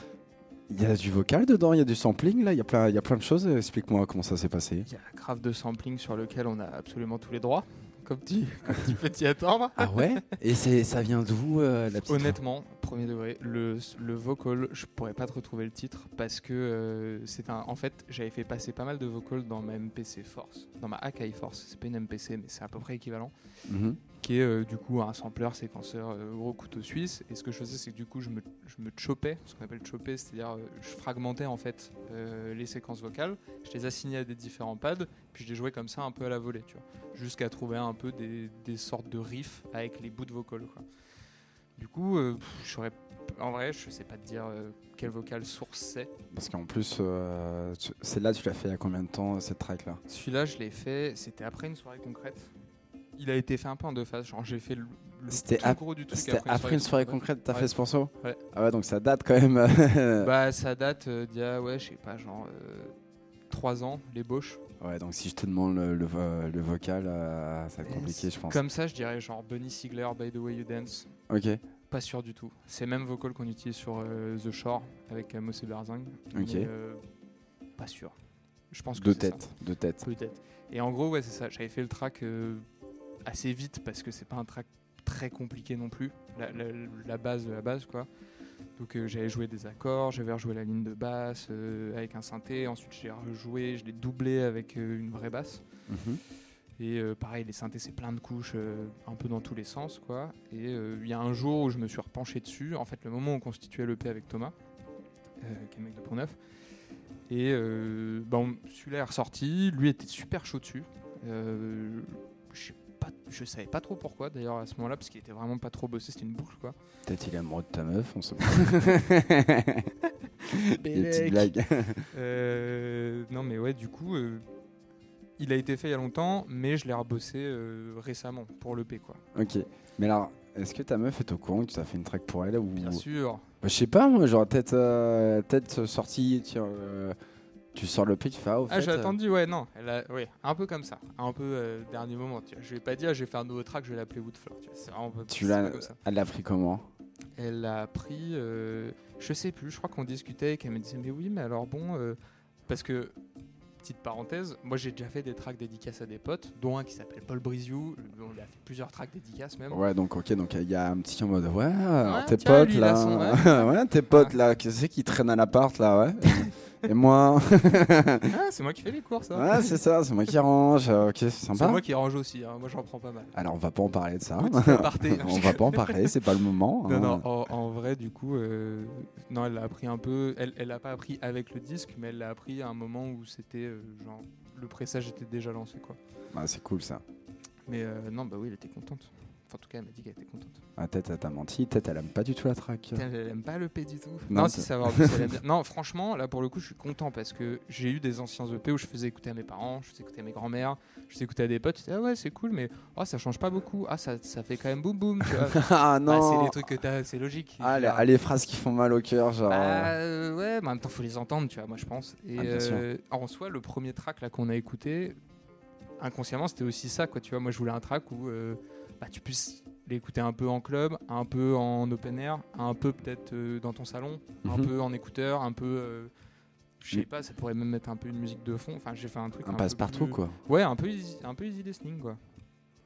Speaker 1: il y a du vocal dedans, il y a du sampling, là, il y, a plein- il y a plein de choses. Explique-moi comment ça s'est passé.
Speaker 2: Il y a un graphe de sampling sur lequel on a absolument tous les droits, comme tu, comme tu peux t'y attendre.
Speaker 1: Ah ouais? Et ça vient d'où euh, la petite
Speaker 2: Honnêtement, premier degré, le, le vocal, je pourrais pas te retrouver le titre parce que euh, c'est un. En fait, j'avais fait passer pas mal de vocals dans ma MPC Force, dans ma Akai Force. C'est pas une MPC, mais c'est à peu près équivalent.
Speaker 1: Mhm.
Speaker 2: Qui est euh, du coup un sampler séquenceur euh, gros couteau suisse. Et ce que je faisais, c'est que du coup, je me, je me chopais, ce qu'on appelle choper, c'est-à-dire euh, je fragmentais en fait euh, les séquences vocales, je les assignais à des différents pads, puis je les jouais comme ça un peu à la volée, tu vois, jusqu'à trouver un peu des, des sortes de riffs avec les bouts de vocals. Quoi. Du coup, pff, je saurais- en vrai, je sais pas te dire euh, quel vocal source c'est.
Speaker 1: Parce qu'en plus, euh, celle-là, tu l'as fait il y a combien de temps, cette track-là?
Speaker 2: Celui-là, je l'ai fait, c'était après une soirée concrète. Il a été fait un peu en deux phases. Genre, j'ai fait le, le
Speaker 1: C'était
Speaker 2: tout
Speaker 1: ap-
Speaker 2: gros du truc
Speaker 1: C'était après une soirée concrète, t'as
Speaker 2: Ouais.
Speaker 1: fait ce morceau
Speaker 2: Ouais.
Speaker 1: Ah ouais, donc ça date quand même.
Speaker 2: Bah, ça date euh, d'il y a, ouais, je sais pas, genre 3 ans, l'ébauche.
Speaker 1: ouais, donc si je te demande le, le vo- le vocal, euh, ça va être compliqué, je pense.
Speaker 2: Comme ça, je dirais genre Bunny Sigler, By the Way You Dance.
Speaker 1: Ok,
Speaker 2: Pas sûr du tout. C'est même vocal qu'on utilise sur euh, The Shore avec euh, Mossé Berzing.
Speaker 1: Ok.
Speaker 2: Mais, euh, pas sûr. Je pense que ça.
Speaker 1: têtes, deux têtes.
Speaker 2: Peut-être. Et en gros, ouais, c'est ça. J'avais fait le track euh, assez vite parce que c'est pas un track très compliqué non plus. La, la- la base de la base, quoi. Donc euh, j'avais joué des accords, j'avais rejoué la ligne de basse euh, avec un synthé. Ensuite, j'ai rejoué, je l'ai doublé avec euh, une vraie basse.
Speaker 1: Mhm.
Speaker 2: Et euh, pareil, les synthés, c'est plein de couches, un peu dans tous les sens, quoi. Et il y a un jour où je me suis repenché dessus. En fait, le moment où on constituait l'EP avec Thomas, qui est mec de Pont-Neuf. Et on- celui-là est ressorti. Lui était super chaud dessus. Je sais pas- je savais pas trop pourquoi d'ailleurs à ce moment-là, parce qu'il était vraiment pas trop bossé. C'était une boucle, quoi.
Speaker 1: Peut-être il est amoureux de ta meuf, on sait pas. Des petites blagues.
Speaker 2: Euh, non, mais ouais, du coup, euh, il a été fait il y a longtemps, mais je l'ai rebossé euh, récemment pour l'EP, quoi.
Speaker 1: ok, mais alors, est-ce que ta meuf est au courant que tu as fait une track pour elle ou...
Speaker 2: Bien sûr.
Speaker 1: Bah, Je sais pas, moi, j'aurais peut-être euh, peut-être sorti, tiens, euh, tu sors le pitch, tu fais ah, au
Speaker 2: Ah, j'ai
Speaker 1: euh,
Speaker 2: attendu, ouais, non. Elle a, ouais, un peu comme ça. Un peu euh, dernier moment. Tu vois. Je vais pas dire, j'ai fait un nouveau track, je vais l'appeler Woodflower. Tu vois. C'est vraiment pas-
Speaker 1: Tu l'as-
Speaker 2: pas comme ça.
Speaker 1: Elle l'a pris comment?
Speaker 2: Elle l'a pris, euh, je sais plus, je crois qu'on discutait et qu'elle me disait, mais oui, mais alors bon, euh, parce que, petite parenthèse, moi j'ai déjà fait des tracks dédicaces à des potes, dont un qui s'appelle Paul Briziou, on a fait plusieurs tracks dédicaces même.
Speaker 1: Ouais, donc ok, donc il y a un petit en mode ouais, tes potes
Speaker 2: lui,
Speaker 1: là,
Speaker 2: ouais,
Speaker 1: tes potes là, qui c'est qui traîne à l'appart là, ouais. Et moi,
Speaker 2: Ah, c'est moi qui fais les courses, hein.
Speaker 1: ouais, c'est ça, c'est moi qui range, euh, ok, c'est
Speaker 2: C'est
Speaker 1: sympa.
Speaker 2: moi qui range aussi, hein. moi j'en prends pas mal.
Speaker 1: Alors on va pas en parler de ça. On va pas en parler, c'est pas le moment.
Speaker 2: Non,
Speaker 1: hein.
Speaker 2: non, en, en vrai, du coup, euh, non, elle l'a appris un peu. Elle, elle l'a pas appris avec le disque, mais elle l'a appris à un moment où c'était euh, genre le pressage était déjà lancé, quoi.
Speaker 1: Ah, c'est cool ça.
Speaker 2: Mais euh, non, bah oui, elle était contente. En tout cas, elle m'a dit qu'elle était contente.
Speaker 1: Ah, tête, elle t'a menti, tête, elle aime pas du tout la track.
Speaker 2: Putain, Elle aime pas le P du tout.
Speaker 1: Non,
Speaker 2: Non, si ça va. Non, franchement, là pour le coup, je suis content parce que j'ai eu des anciens EP où je faisais écouter à mes parents, je faisais écouter à mes grands-mères, je faisais écouter à des potes. Ils disaient, ah ouais, c'est cool, mais oh, ça change pas beaucoup. Ah, ça, ça fait quand même boum boum.
Speaker 1: Ah
Speaker 2: Bah,
Speaker 1: non
Speaker 2: c'est les trucs que t'as, c'est logique.
Speaker 1: Ah,
Speaker 2: Je
Speaker 1: les, ah, les phrases qui font mal au cœur, genre.
Speaker 2: Bah,
Speaker 1: euh,
Speaker 2: euh, ouais, mais en même temps, faut les entendre, tu vois, moi je pense. Et
Speaker 1: Ah,
Speaker 2: euh, en soi, le premier track là qu'on a écouté, inconsciemment, c'était aussi ça, quoi. Tu vois, moi je voulais un track où euh, bah, tu puisses l'écouter un peu en club, un peu en open air, un peu peut-être euh, dans ton salon, un
Speaker 1: Mhm.
Speaker 2: peu en écouteur, un peu. euh, je sais pas, ça pourrait même mettre un peu une musique de fond. Enfin, j'ai fait un truc.
Speaker 1: un
Speaker 2: peu
Speaker 1: passe-partout
Speaker 2: plus-
Speaker 1: quoi.
Speaker 2: Ouais, un peu easy, un peu easy listening, quoi.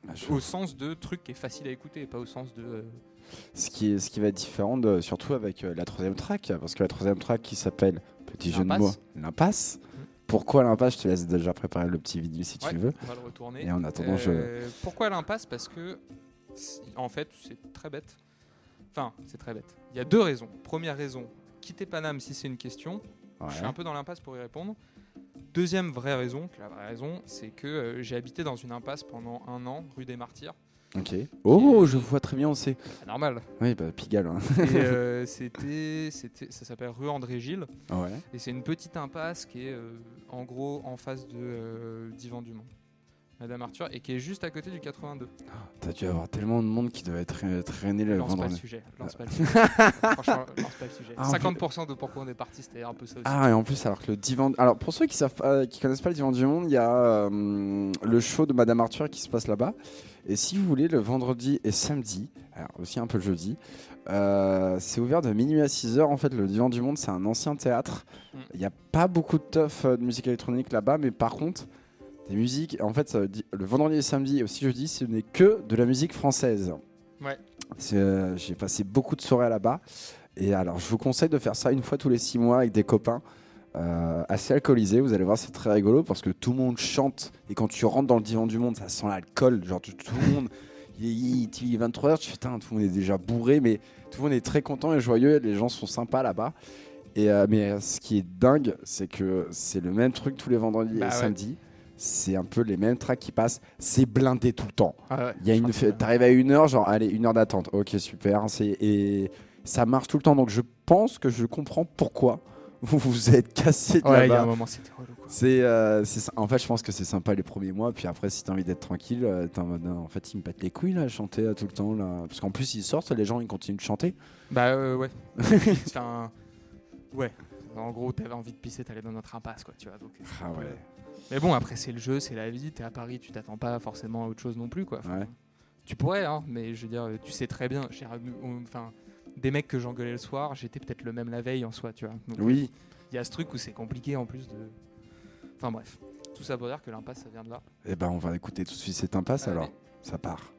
Speaker 1: Ah, je-
Speaker 2: Au sens de truc qui est facile à écouter, et pas au sens de. euh,
Speaker 1: Ce qui, est, ce qui va être différent, de- surtout avec euh, la troisième track, parce que la troisième track qui s'appelle, petit jeu de mots,
Speaker 2: L'impasse.
Speaker 1: Pourquoi l'impasse Je te laisse déjà préparer le petit vinyle si
Speaker 2: ouais,
Speaker 1: tu veux.
Speaker 2: On va le retourner.
Speaker 1: Et en attendant, je.
Speaker 2: Euh, Pourquoi l'impasse? Parce que, en fait, c'est très bête. Enfin, c'est très bête. Il y a deux raisons. Première raison, quitter Paname si c'est une question. Je suis un peu dans l'impasse pour y répondre. Deuxième vraie raison, la vraie raison, c'est que euh, j'ai habité dans une impasse pendant un an, rue des Martyrs.
Speaker 1: Ok. Oh, je vois très bien, on sait.
Speaker 2: C'est normal.
Speaker 1: Oui, bah, Pigalle. hein.
Speaker 2: Et euh, c'était, c'était, ça s'appelle rue André Gilles.
Speaker 1: Ouais.
Speaker 2: Et c'est une petite impasse qui est euh, en gros en face de euh, Divan du Mont. Madame Arthur, et qui est juste à côté du 82.
Speaker 1: T'as dû avoir tellement de monde qui devait tra- traîner le
Speaker 2: Lance pas le
Speaker 1: vendredi.
Speaker 2: sujet. Lance pas le sujet. Franchement, lance pas le sujet.
Speaker 1: Ah, en
Speaker 2: 50% de pourquoi on est parti, c'était un peu ça aussi.
Speaker 1: Ah et en plus alors que le divan alors pour ceux qui savent qui connaissent pas le divan du monde il y a euh, le show de Madame Arthur qui se passe là-bas et si vous voulez le vendredi et samedi alors aussi un peu le jeudi euh, c'est ouvert de minuit à 6 heures en fait le divan du monde c'est un ancien théâtre
Speaker 2: Mm.
Speaker 1: il n'y a pas beaucoup de teuf euh, de musique électronique là-bas mais par contre des musiques en fait le vendredi et samedi et aussi jeudi ce n'est que de la musique française
Speaker 2: Ouais.
Speaker 1: Euh, j'ai passé beaucoup de soirées là-bas et alors, je vous conseille de faire ça une fois tous les six mois avec des copains euh, assez alcoolisés. Vous allez voir, c'est très rigolo parce que tout le monde chante et quand tu rentres dans le divan du monde, ça sent l'alcool. Genre, tout, tout le monde, il est, il est 23h, tu fais, Tain, tout le monde est déjà bourré, mais tout le monde est très content et joyeux. Les gens sont sympas là-bas. Et, euh, mais ce qui est dingue, c'est que c'est le même truc tous les vendredis
Speaker 2: Bah
Speaker 1: et
Speaker 2: ouais.
Speaker 1: samedis. C'est un peu les mêmes tracks qui passent. C'est blindé tout le temps.
Speaker 2: Ah ouais.
Speaker 1: Il y a une, t'arrives à une heure, genre allez une heure d'attente. Ok super, c'est et ça marche tout le temps. Donc je pense que je comprends pourquoi vous vous êtes cassé de
Speaker 2: Ouais, il y a
Speaker 1: là-bas.
Speaker 2: un moment, c'était relou. Quoi.
Speaker 1: C'est, euh, c'est en fait, je pense que c'est sympa les premiers mois. Puis après, si t'as envie d'être tranquille, euh, t'es en mode, en fait, ils me pètent les couilles là, à chanter euh, tout le temps là. Parce qu'en plus, ils sortent, les gens, ils continuent de chanter.
Speaker 2: Bah euh, ouais. Enfin, ouais. En gros, t'avais envie de pisser, t'allais dans notre impasse, quoi, tu vois. Donc,
Speaker 1: Ah ouais.
Speaker 2: Mais bon, après, c'est le jeu, c'est la vie. T'es à Paris, tu t'attends pas forcément à autre chose non plus, quoi. Enfin,
Speaker 1: Ouais.
Speaker 2: Tu pourrais, hein, mais je veux dire, tu sais très bien. Enfin, des mecs que j'engueulais le soir, j'étais peut-être le même la veille en soi, tu vois. Donc,
Speaker 1: Oui.
Speaker 2: Il y a ce truc où c'est compliqué en plus de. Enfin bref. Tout ça pour dire que l'impasse, ça vient de là.
Speaker 1: Et ben, on va écouter tout de suite cette impasse alors. Ça part.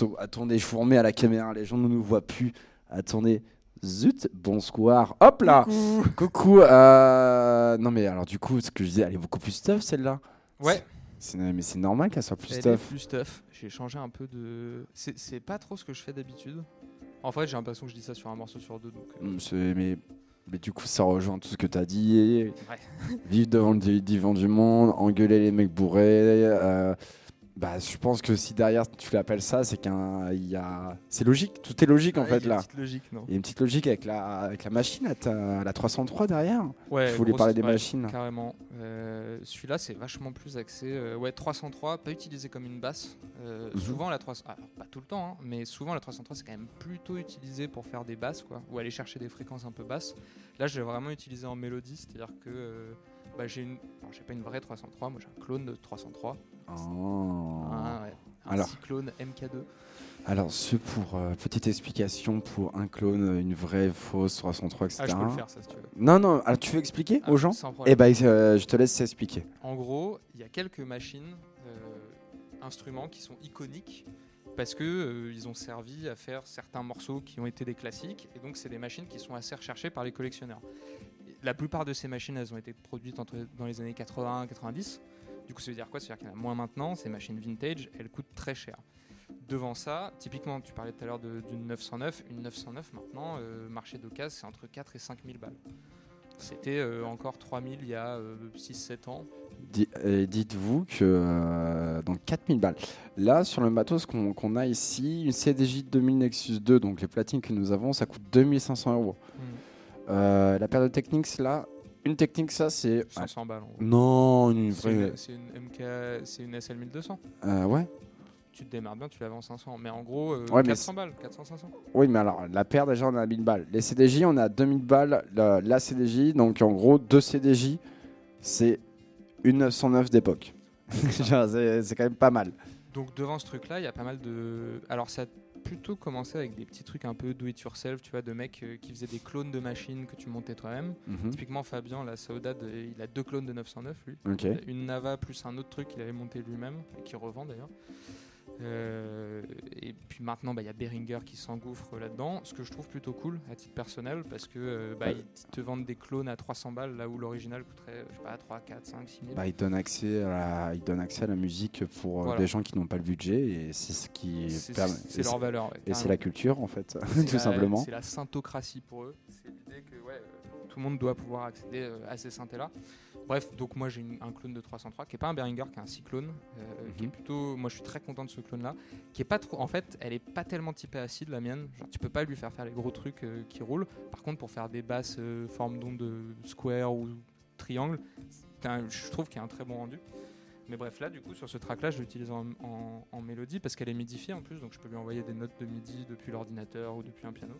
Speaker 1: Morceau. Attendez, je vous remets à la caméra, les gens ne nous voient plus. Attendez. Zut, bonsoir. Hop là Coucou. euh, Non mais alors du coup, ce que je disais, elle est beaucoup plus stuff celle-là.
Speaker 2: Ouais,
Speaker 1: C'est- Mais c'est normal qu'elle soit plus
Speaker 2: elle est
Speaker 1: stuff.
Speaker 2: plus stuff. J'ai changé un peu de. C'est c'est pas trop ce que je fais d'habitude. En fait, j'ai l'impression que je dis ça sur un morceau sur deux. Donc, euh,
Speaker 1: Mm, c'est- Mais, mais du coup, ça rejoint tout ce que tu as dit.
Speaker 2: Ouais.
Speaker 1: Vivre devant le di- divan du monde, engueuler les mecs bourrés. euh, bah, je pense que si derrière tu l'appelles ça, c'est qu'un. il Y a... C'est logique, tout est logique en
Speaker 2: ouais,
Speaker 1: fait
Speaker 2: il y a une
Speaker 1: là.
Speaker 2: petite logique, non
Speaker 1: Il y a une petite logique avec la, avec la machine, la 303 derrière.
Speaker 2: Ouais,
Speaker 1: je voulais
Speaker 2: grosse-
Speaker 1: parler des
Speaker 2: ouais,
Speaker 1: machines.
Speaker 2: Carrément. Euh, Celui-là, c'est vachement plus axé. euh, ouais, 303, pas utilisé comme une basse. Euh,
Speaker 1: Mhm.
Speaker 2: Souvent, la 300, alors, pas tout le temps, hein, mais souvent la 303, c'est quand même plutôt utilisé pour faire des basses, quoi, ou aller chercher des fréquences un peu basses. Là, je l'ai vraiment utilisé en mélodie, c'est-à-dire que bah, j'ai une, j'ai pas une vraie 303, moi j'ai un clone de 303,
Speaker 1: Oh.
Speaker 2: un, ouais, un
Speaker 1: Alors.
Speaker 2: cyclone MK2.
Speaker 1: Alors, ce pour euh, petite explication pour un clone, une vraie, fausse, 303, etc.
Speaker 2: Ah, je peux le faire, ça, si tu veux.
Speaker 1: Non, non, alors tu veux expliquer
Speaker 2: Ah,
Speaker 1: aux gens
Speaker 2: sans problème.
Speaker 1: Eh ben, euh, je te laisse expliquer.
Speaker 2: En gros, il y a quelques machines, euh, instruments qui sont iconiques parce que euh, ils ont servi à faire certains morceaux qui ont été des classiques et donc c'est des machines qui sont assez recherchées par les collectionneurs. La plupart de ces machines, elles ont été produites entre, dans les années 80 90. Du coup, ça veut dire quoi? Ça veut dire qu'il y en a moins maintenant. Ces machines vintage, elles coûtent très cher. Devant ça, typiquement, tu parlais tout à l'heure d'une 909. Une 909, maintenant, euh, marché d'occasion, c'est entre 4 et 5 000 balles. C'était euh, encore 3000 il y a 6-7 ans.
Speaker 1: Dites-vous que euh, donc 4000 balles. Là, sur le matos qu'on a ici, une CDJ 2000 Nexus 2, donc les platines que nous avons, ça coûte 2500 euros. Euh, la paire de Technics, là, une Technics, ça c'est.
Speaker 2: 500 balles en.
Speaker 1: Non, une
Speaker 2: C'est
Speaker 1: vraie.
Speaker 2: une, c'est une MK, c'est une SL 1200.
Speaker 1: Euh, ouais.
Speaker 2: Tu te démarres bien, tu l'avais en 500. Mais en gros, euh,
Speaker 1: Ouais, mais
Speaker 2: 400 balles, 400, 500.
Speaker 1: Oui, mais alors, la paire, déjà, on a 1000 balles. Les CDJ, on a 2000 balles. La, la CDJ, donc en gros, deux CDJ, c'est une 909 d'époque. C'est quand même pas mal.
Speaker 2: Donc devant ce truc-là, il y a pas mal de. Alors ça plutôt commencé avec des petits trucs un peu do it yourself, tu vois, de mecs euh, qui faisaient des clones de machines que tu montais toi-même.
Speaker 1: Mhm.
Speaker 2: Typiquement, Fabien, la Saudade, euh, il a deux clones de 909 lui. Une Nava plus un autre truc qu'il avait monté lui-même et qui revend d'ailleurs. Euh, et puis maintenant, bah, il y a Behringer qui s'engouffre là-dedans, ce que je trouve plutôt cool à titre personnel parce que euh, bah, ils te vendent des clones à 300 balles là où l'original coûterait, je sais pas, 3, 4, 5, 6 000.
Speaker 1: Bah, il donne accès à la, il donne accès à la musique pour euh,
Speaker 2: Voilà.
Speaker 1: des gens qui n'ont pas le budget et c'est ce qui permet-
Speaker 2: c'est leur valeur. ouais,
Speaker 1: et c'est la culture en fait,
Speaker 2: C'est
Speaker 1: tout
Speaker 2: la-
Speaker 1: simplement.
Speaker 2: C'est la syntocratie pour eux. C'est l'idée que ouais, euh, tout le monde doit pouvoir accéder euh, à ces synthés-là. Bref, donc moi j'ai un clone de 303 qui est pas un Behringer, qui est un cyclone, euh, qui est
Speaker 1: Mhm.
Speaker 2: plutôt. Moi je suis très content de ce clone-là, qui est pas trop. En fait, elle est pas tellement typée acide la mienne. Genre tu peux pas lui faire faire les gros trucs euh, qui roulent. Par contre, pour faire des basses euh, forme d'onde de square ou triangle, un- je trouve qu'il y a un très bon rendu. Mais bref, là, du coup, sur ce track-là, je l'utilise en, en- en mélodie parce qu'elle est midifiée en plus, donc je peux lui envoyer des notes de midi depuis l'ordinateur ou depuis un piano.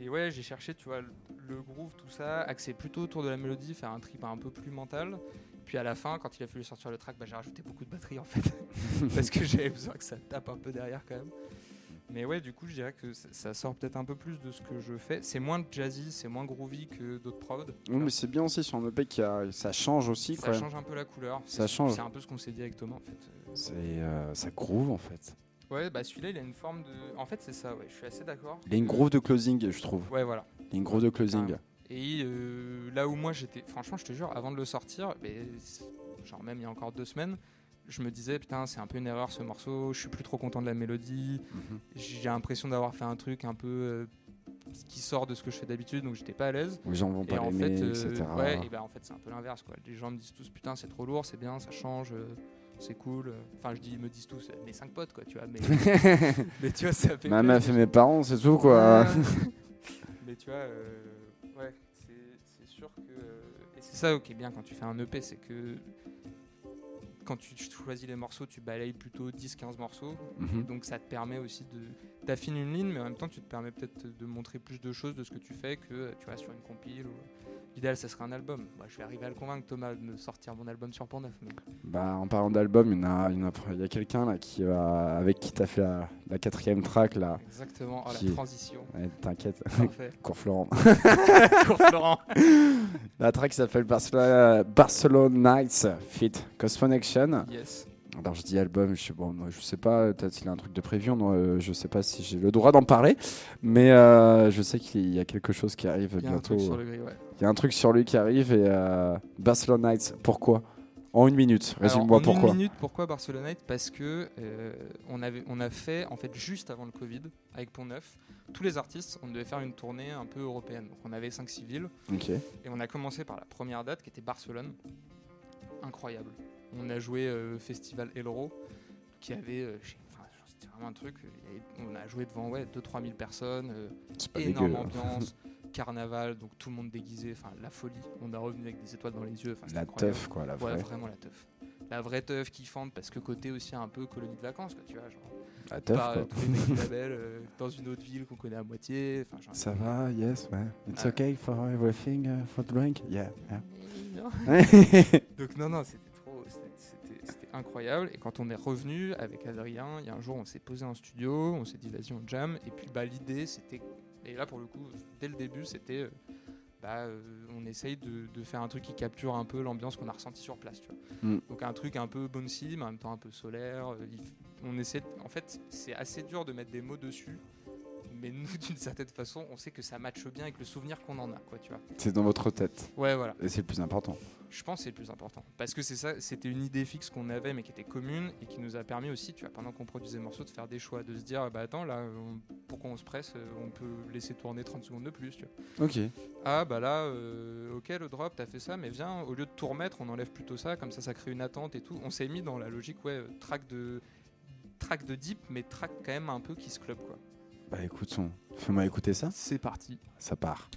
Speaker 2: Et ouais, j'ai cherché, tu vois, le, groove, tout ça, axé plutôt autour de la mélodie, faire un trip un peu plus mental. Puis à la fin, quand il a fallu sortir le track, bah, j'ai rajouté beaucoup de batterie en fait, parce que j'avais besoin que ça tape un peu derrière quand même. Mais ouais, du coup, je dirais que ça, sort peut-être un peu plus de ce que je fais. C'est moins jazzy, c'est moins groovy que d'autres prods.
Speaker 1: Oui, mais c'est bien aussi sur un EP qui a, ça change aussi
Speaker 2: Ça
Speaker 1: quoi.
Speaker 2: change un peu la couleur.
Speaker 1: Ça
Speaker 2: C'est-
Speaker 1: change.
Speaker 2: C'est un peu ce qu'on s'est dit avec Thomas en fait.
Speaker 1: C'est euh, ça groove en fait.
Speaker 2: Ouais, bah celui-là, il a une forme de. En fait, c'est ça, ouais, je suis assez d'accord.
Speaker 1: Il a une groove de closing, je trouve.
Speaker 2: Ouais, voilà.
Speaker 1: Il a une groove de closing.
Speaker 2: Carrément. Et euh, là où moi j'étais, franchement, je te jure, avant de le sortir, mais genre même il y a encore deux semaines, je me disais putain, c'est un peu une erreur ce morceau, je suis plus trop content de la mélodie,
Speaker 1: Mhm.
Speaker 2: j'ai l'impression d'avoir fait un truc un peu euh, qui sort de ce que je fais d'habitude, donc j'étais pas à l'aise.
Speaker 1: Les gens vont
Speaker 2: Et
Speaker 1: pas
Speaker 2: en
Speaker 1: l'aimer,
Speaker 2: fait, euh,
Speaker 1: etc.
Speaker 2: ouais, et ben en fait c'est un peu l'inverse quoi. Les gens me disent tous putain c'est trop lourd, c'est bien, ça change, c'est cool. Enfin je dis, ils me disent tous, mes cinq potes quoi, tu vois. Mais, mais tu vois ça fait.
Speaker 1: Ma meuf et mes parents, c'est tout quoi.
Speaker 2: Mais tu vois, euh, ouais, c'est sûr que. et c'est ça qui est bien quand tu fais un EP, c'est que quand tu, choisis les morceaux, tu balayes plutôt 10-15 morceaux.
Speaker 1: Mhm.
Speaker 2: Donc ça te permet aussi de d'affiner une ligne, mais en même temps, tu te permets peut-être de montrer plus de choses de ce que tu fais que tu vois sur une compile. ou- L'idéal, ça serait un album. Moi, je vais arriver à le convaincre, Thomas, de me sortir mon album sur Pont Neuf. Mais...
Speaker 1: Bah, en parlant d'album, il y a, quelqu'un là qui va, avec qui t'as fait la, la quatrième track là.
Speaker 2: Exactement, oh,
Speaker 1: Qui-
Speaker 2: la transition.
Speaker 1: Ouais, T'inquiète, cours Florent.
Speaker 2: Cours Florent.
Speaker 1: La track s'appelle Barcelona, Barcelona Nights Fit Cosmonection.
Speaker 2: Yes.
Speaker 1: Alors je dis album, je sais, bon, moi, je sais pas, peut-être qu'il a un truc de prévu, non, euh, je sais pas si j'ai le droit d'en parler, mais euh, je sais qu'il y a quelque chose qui arrive
Speaker 2: Il y a un
Speaker 1: bientôt.
Speaker 2: truc sur le gris, ouais.
Speaker 1: Il y a un truc sur lui qui arrive et euh, Barcelona Nights, pourquoi? En une minute, résume-moi
Speaker 2: en
Speaker 1: pourquoi.
Speaker 2: Une minute, pourquoi Barcelonate Parce que euh, on, avait, on a fait, en fait, juste avant le Covid, avec Pont Neuf, tous les artistes, on devait faire une tournée un peu européenne. Donc on avait 5-6 villes. Et on a commencé par la première date qui était Barcelone. Incroyable. On a joué euh, Festival Elro, qui avait. euh, enfin, c'était vraiment un truc. euh, avait- on a joué devant ouais, 2-3 000 personnes. euh, énorme
Speaker 1: dégueu.
Speaker 2: ambiance. Carnaval, donc tout le monde déguisé. Enfin, la folie. On a revenu avec des étoiles dans les yeux.
Speaker 1: La
Speaker 2: incroyable.
Speaker 1: teuf, quoi, la
Speaker 2: Ouais,
Speaker 1: vraie.
Speaker 2: vraiment la teuf. La vraie teuf kiffante parce que côté aussi un peu colonie de vacances, quoi, tu vois. Genre,
Speaker 1: La teuf,
Speaker 2: pas,
Speaker 1: quoi.
Speaker 2: euh, tous les dans une autre ville qu'on connaît à moitié. Genre,
Speaker 1: Ça va, yes, ouais. It's
Speaker 2: Ah.
Speaker 1: okay for everything, uh, for drink? Yeah, yeah.
Speaker 2: Non. Donc non, non, c'était incroyable. Et quand on est revenu avec Adrien, il y a un jour, on s'est posé en studio, on s'est dit vas-y on jam. Et puis bah l'idée c'était, et là pour le coup, dès le début c'était, euh, bah euh, on essaye de, de faire un truc qui capture un peu l'ambiance qu'on a ressenti sur place, tu vois.
Speaker 1: Mm.
Speaker 2: Donc un truc un peu bouncy, mais en même temps un peu solaire. euh, il on essaie, en fait, c'est assez dur de mettre des mots dessus. Mais nous, d'une certaine façon, on sait que ça matche bien avec le souvenir qu'on en a, quoi, tu vois.
Speaker 1: C'est dans votre tête.
Speaker 2: Ouais, voilà.
Speaker 1: Et c'est le plus important.
Speaker 2: Je pense que c'est le plus important. Parce que c'est ça, c'était une idée fixe qu'on avait, mais qui était commune et qui nous a permis aussi, tu vois, pendant qu'on produisait le morceau, de faire des choix, de se dire, bah attends, là, on- pourquoi on se presse euh, On peut laisser tourner 30 secondes de plus, tu vois.
Speaker 1: Ok.
Speaker 2: Ah, bah là, euh, ok, le drop, t'as fait ça, mais viens, au lieu de tout remettre, on enlève plutôt ça, comme ça, ça crée une attente et tout. On s'est mis dans la logique, ouais, euh, track de, track de deep, mais track quand même un peu qui se club, quoi.
Speaker 1: Bah écoute, son- fais-moi écouter ça.
Speaker 2: C'est parti.
Speaker 1: Ça part.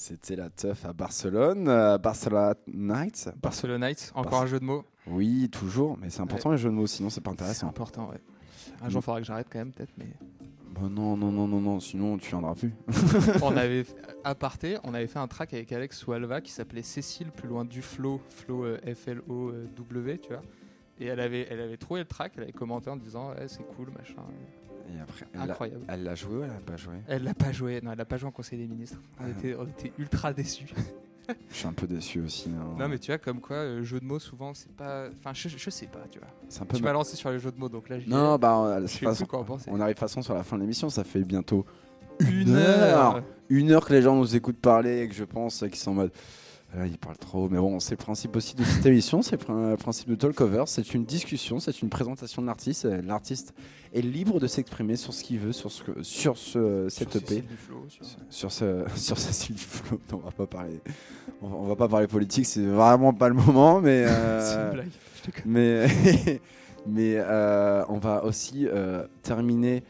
Speaker 1: C'était la teuf à Barcelone, euh, Barcelona Nights.
Speaker 2: Barcelona Nights, encore un jeu de mots.
Speaker 1: Oui, toujours, mais c'est important les jeux de mots, sinon c'est pas
Speaker 2: C'est
Speaker 1: intéressant.
Speaker 2: important, ouais. Un jour, il faudra que j'arrête quand même, peut-être, mais.
Speaker 1: Bah non, non, non, non, non, sinon tu viendras plus.
Speaker 2: on avait, à parté, on avait fait un track avec Alex ou Alva qui s'appelait Cécile, plus loin du Flow, Flow euh, F-L-O-W, tu vois. Et elle avait, elle avait trouvé le track, elle avait commenté en disant ouais, c'est cool, machin.
Speaker 1: Et après, elle
Speaker 2: Incroyable.
Speaker 1: elle l'a joué ou elle l'a pas joué?
Speaker 2: Elle l'a pas joué, non, elle l'a pas joué en Conseil des ministres. On,
Speaker 1: Ah.
Speaker 2: était, on était ultra déçus.
Speaker 1: Je suis un peu déçu aussi. hein.
Speaker 2: non, mais tu vois, comme quoi, euh, jeu de mots, souvent, c'est pas. Enfin, je, je sais pas, tu vois.
Speaker 1: c'est un peu
Speaker 2: Tu
Speaker 1: ma-
Speaker 2: m'as lancé sur les jeux de mots, donc là, j'y
Speaker 1: Non, bah, on-
Speaker 2: Je
Speaker 1: c'est
Speaker 2: sais
Speaker 1: pas-
Speaker 2: plus quoi
Speaker 1: on arrive façon sur la fin de l'émission, ça fait bientôt
Speaker 2: Une heure
Speaker 1: une heure que les gens nous écoutent parler et que je pense qu'ils sont en mode. Ils parlent trop, mais bon, c'est le principe aussi de cette émission, c'est le prin- principe de Talkover, c'est une discussion, c'est une présentation de l'artiste. et L'artiste est libre de s'exprimer sur ce qu'il veut, sur ce, sur ce, cette
Speaker 2: Sur
Speaker 1: EP,
Speaker 2: sur-
Speaker 1: sur ce, sur Duflo. Non, on va pas parler, on va, on va pas parler politique, c'est vraiment pas le moment, mais. euh,
Speaker 2: C'est une blague. Je déconne.
Speaker 1: mais mais euh, on va aussi euh, terminer.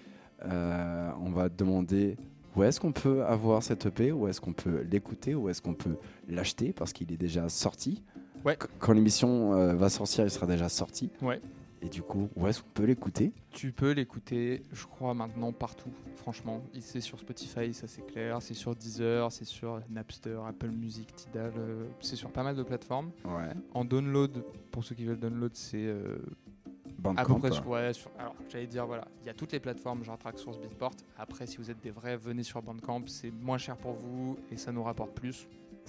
Speaker 1: euh, on va demander où est-ce qu'on peut avoir cette EP, où est-ce qu'on peut l'écouter, où est-ce qu'on peut l'acheter? Parce qu'il est déjà sorti.
Speaker 2: Ouais.
Speaker 1: Quand l'émission euh, va sortir, il sera déjà sorti.
Speaker 2: Ouais.
Speaker 1: Et du coup, où est-ce qu'on peut l'écouter?
Speaker 2: Tu peux l'écouter, je crois, maintenant partout, franchement. C'est sur Spotify, ça c'est clair. C'est sur Deezer, c'est sur Napster, Apple Music, Tidal. euh, c'est sur pas mal de plateformes.
Speaker 1: Ouais.
Speaker 2: En download, pour ceux qui veulent download, c'est euh, à peu
Speaker 1: Bandcamp.
Speaker 2: près sur. Ouais, sur- alors, j'allais dire, voilà, il y a toutes les plateformes, genre Track Source, Beatport. Après, si vous êtes des vrais, venez sur Bandcamp. C'est moins cher pour vous et ça nous rapporte plus.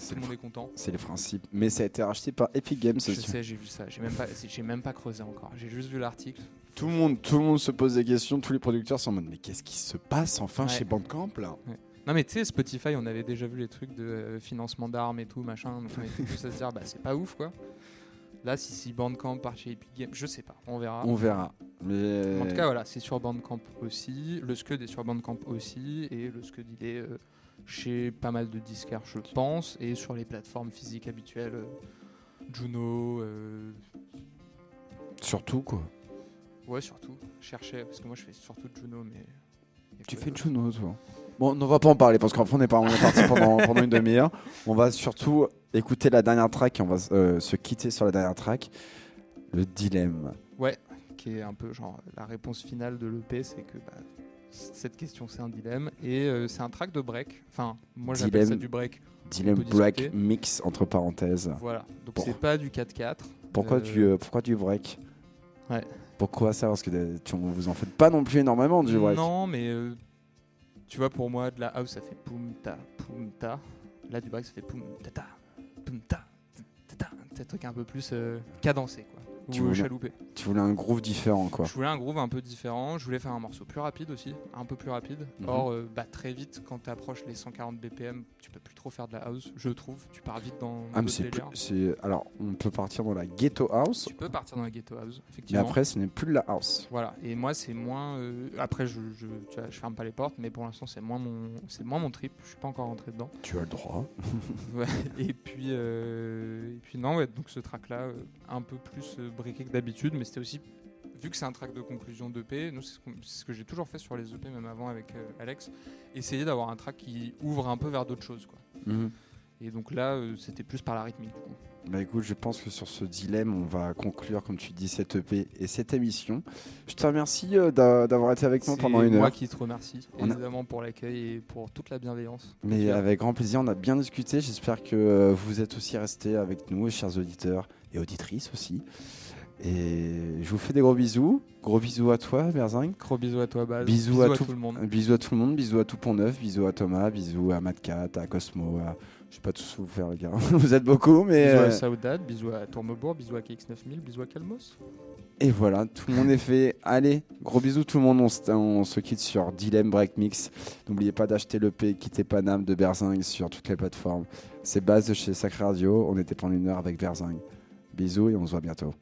Speaker 2: Tout le monde est content.
Speaker 1: c'est le principe. Mais ça a été racheté par Epic Games.
Speaker 2: Je
Speaker 1: aussi.
Speaker 2: sais, j'ai vu ça. J'ai même pas, j'ai même pas creusé encore. J'ai juste vu l'article.
Speaker 1: Tout le monde, tout le monde se pose des questions. Tous les producteurs sont en mode mais qu'est-ce qui se passe enfin
Speaker 2: Ouais.
Speaker 1: chez Bandcamp là?
Speaker 2: Non mais tu sais Spotify on avait déjà vu les trucs de euh, financement d'armes et tout machin donc on était tous à se dire bah c'est pas ouf quoi. Là si si Bandcamp part chez Epic Games je sais pas on verra.
Speaker 1: On verra. Mais
Speaker 2: En tout cas voilà c'est sur Bandcamp aussi, le Scud est sur Bandcamp aussi et le Scud il est euh, chez pas mal de disquaires je pense et sur les plateformes physiques habituelles euh, Juno euh,
Speaker 1: surtout quoi.
Speaker 2: ouais surtout cherchez parce que moi je fais surtout Juno mais
Speaker 1: Tu fais Juno, toi? Bon, on va pas en parler parce est, pas, on est parti pendant, pendant une demi-heure. On va surtout écouter la dernière track et on va euh, se quitter sur la dernière track. Le dilemme.
Speaker 2: qui est un peu genre la réponse finale de l'EP, c'est que bah, cette question c'est un dilemme et euh, c'est un track de break. Enfin, moi j'appelle ça du break.
Speaker 1: Dilemme break mix entre parenthèses.
Speaker 2: Voilà. Donc
Speaker 1: Bon.
Speaker 2: c'est pas du 4-4.
Speaker 1: Pourquoi,
Speaker 2: Euh,
Speaker 1: euh, pourquoi du break?
Speaker 2: Ouais.
Speaker 1: Pourquoi ça? Parce que tu, vous en faites pas non plus énormément du break.
Speaker 2: Non, mais tu vois, pour moi, de la house ça fait poum ta, poum ta. Là, du break ça fait poum ta ta, ta. C'est un peu plus euh, cadencé quoi.
Speaker 1: Tu
Speaker 2: Ou
Speaker 1: voulais-
Speaker 2: chaloupé.
Speaker 1: Tu voulais un groove différent quoi.
Speaker 2: Je voulais un groove un peu différent, je voulais faire un morceau plus rapide aussi, un peu plus rapide.
Speaker 1: Mhm.
Speaker 2: Or, euh, bah, très vite, quand tu approches les 140 BPM, tu peux plus trop faire de la house, je trouve. Tu pars vite dans
Speaker 1: Ah, mais c'est alors on peut partir dans la ghetto house,
Speaker 2: Tu peux partir dans la ghetto house,
Speaker 1: mais
Speaker 2: effectivement.
Speaker 1: après ce n'est plus de la house.
Speaker 2: Voilà, et moi c'est moins. euh, après, je, je, tu vois, je ferme pas les portes, mais pour l'instant c'est moins mon, c'est moins mon trip. Je suis pas encore rentré dedans.
Speaker 1: Tu as le droit.
Speaker 2: Ouais, et puis, euh, et puis non, ouais, donc ce track là, un peu plus que d'habitude, mais c'était aussi vu que c'est un track de conclusion d'EP, nous c'est ce, c'est que j'ai toujours fait sur les EP, même avant avec euh, Alex, essayer d'avoir un track qui ouvre un peu vers d'autres choses, quoi.
Speaker 1: Mhm.
Speaker 2: Et donc là, euh, c'était plus par la rythmique du coup.
Speaker 1: Bah écoute, je pense que sur ce dilemme, on va conclure, comme tu dis, cette EP et cette émission. Je te remercie euh, d'a- d'avoir été avec nous
Speaker 2: C'est
Speaker 1: pendant une
Speaker 2: moi
Speaker 1: heure.
Speaker 2: qui te remercie,
Speaker 1: On a-
Speaker 2: évidemment, pour l'accueil et pour toute la bienveillance.
Speaker 1: Mais avec grand plaisir, on a bien discuté. J'espère que vous êtes aussi restés avec nous, chers auditeurs et auditrices aussi. Et je vous fais des gros bisous. Gros bisous à toi, Berzing.
Speaker 2: Gros bisous à toi, Baz.
Speaker 1: Bisous, à, tout,
Speaker 2: le monde.
Speaker 1: Bisous à tout le monde. Bisous à tout Pont Neuf. Bisous à Thomas. Bisous à Matcat, à Cosmo. À... Je sais pas tous vous faire, les gars. vous êtes beaucoup, mais.
Speaker 2: Bisous
Speaker 1: euh,
Speaker 2: à Saudade, bisous à Tourmebourg, bisous à KX9000, bisous à Calmos.
Speaker 1: Et voilà, tout le monde est fait. Allez, gros bisous tout le monde. On se, on se quitte sur Dilemme Break Mix. N'oubliez pas d'acheter l'EP Quittez Paname de Berzing sur toutes les plateformes. C'est base de chez Sacré Radio. On était pendant une heure avec Berzing. Bisous et on se voit bientôt.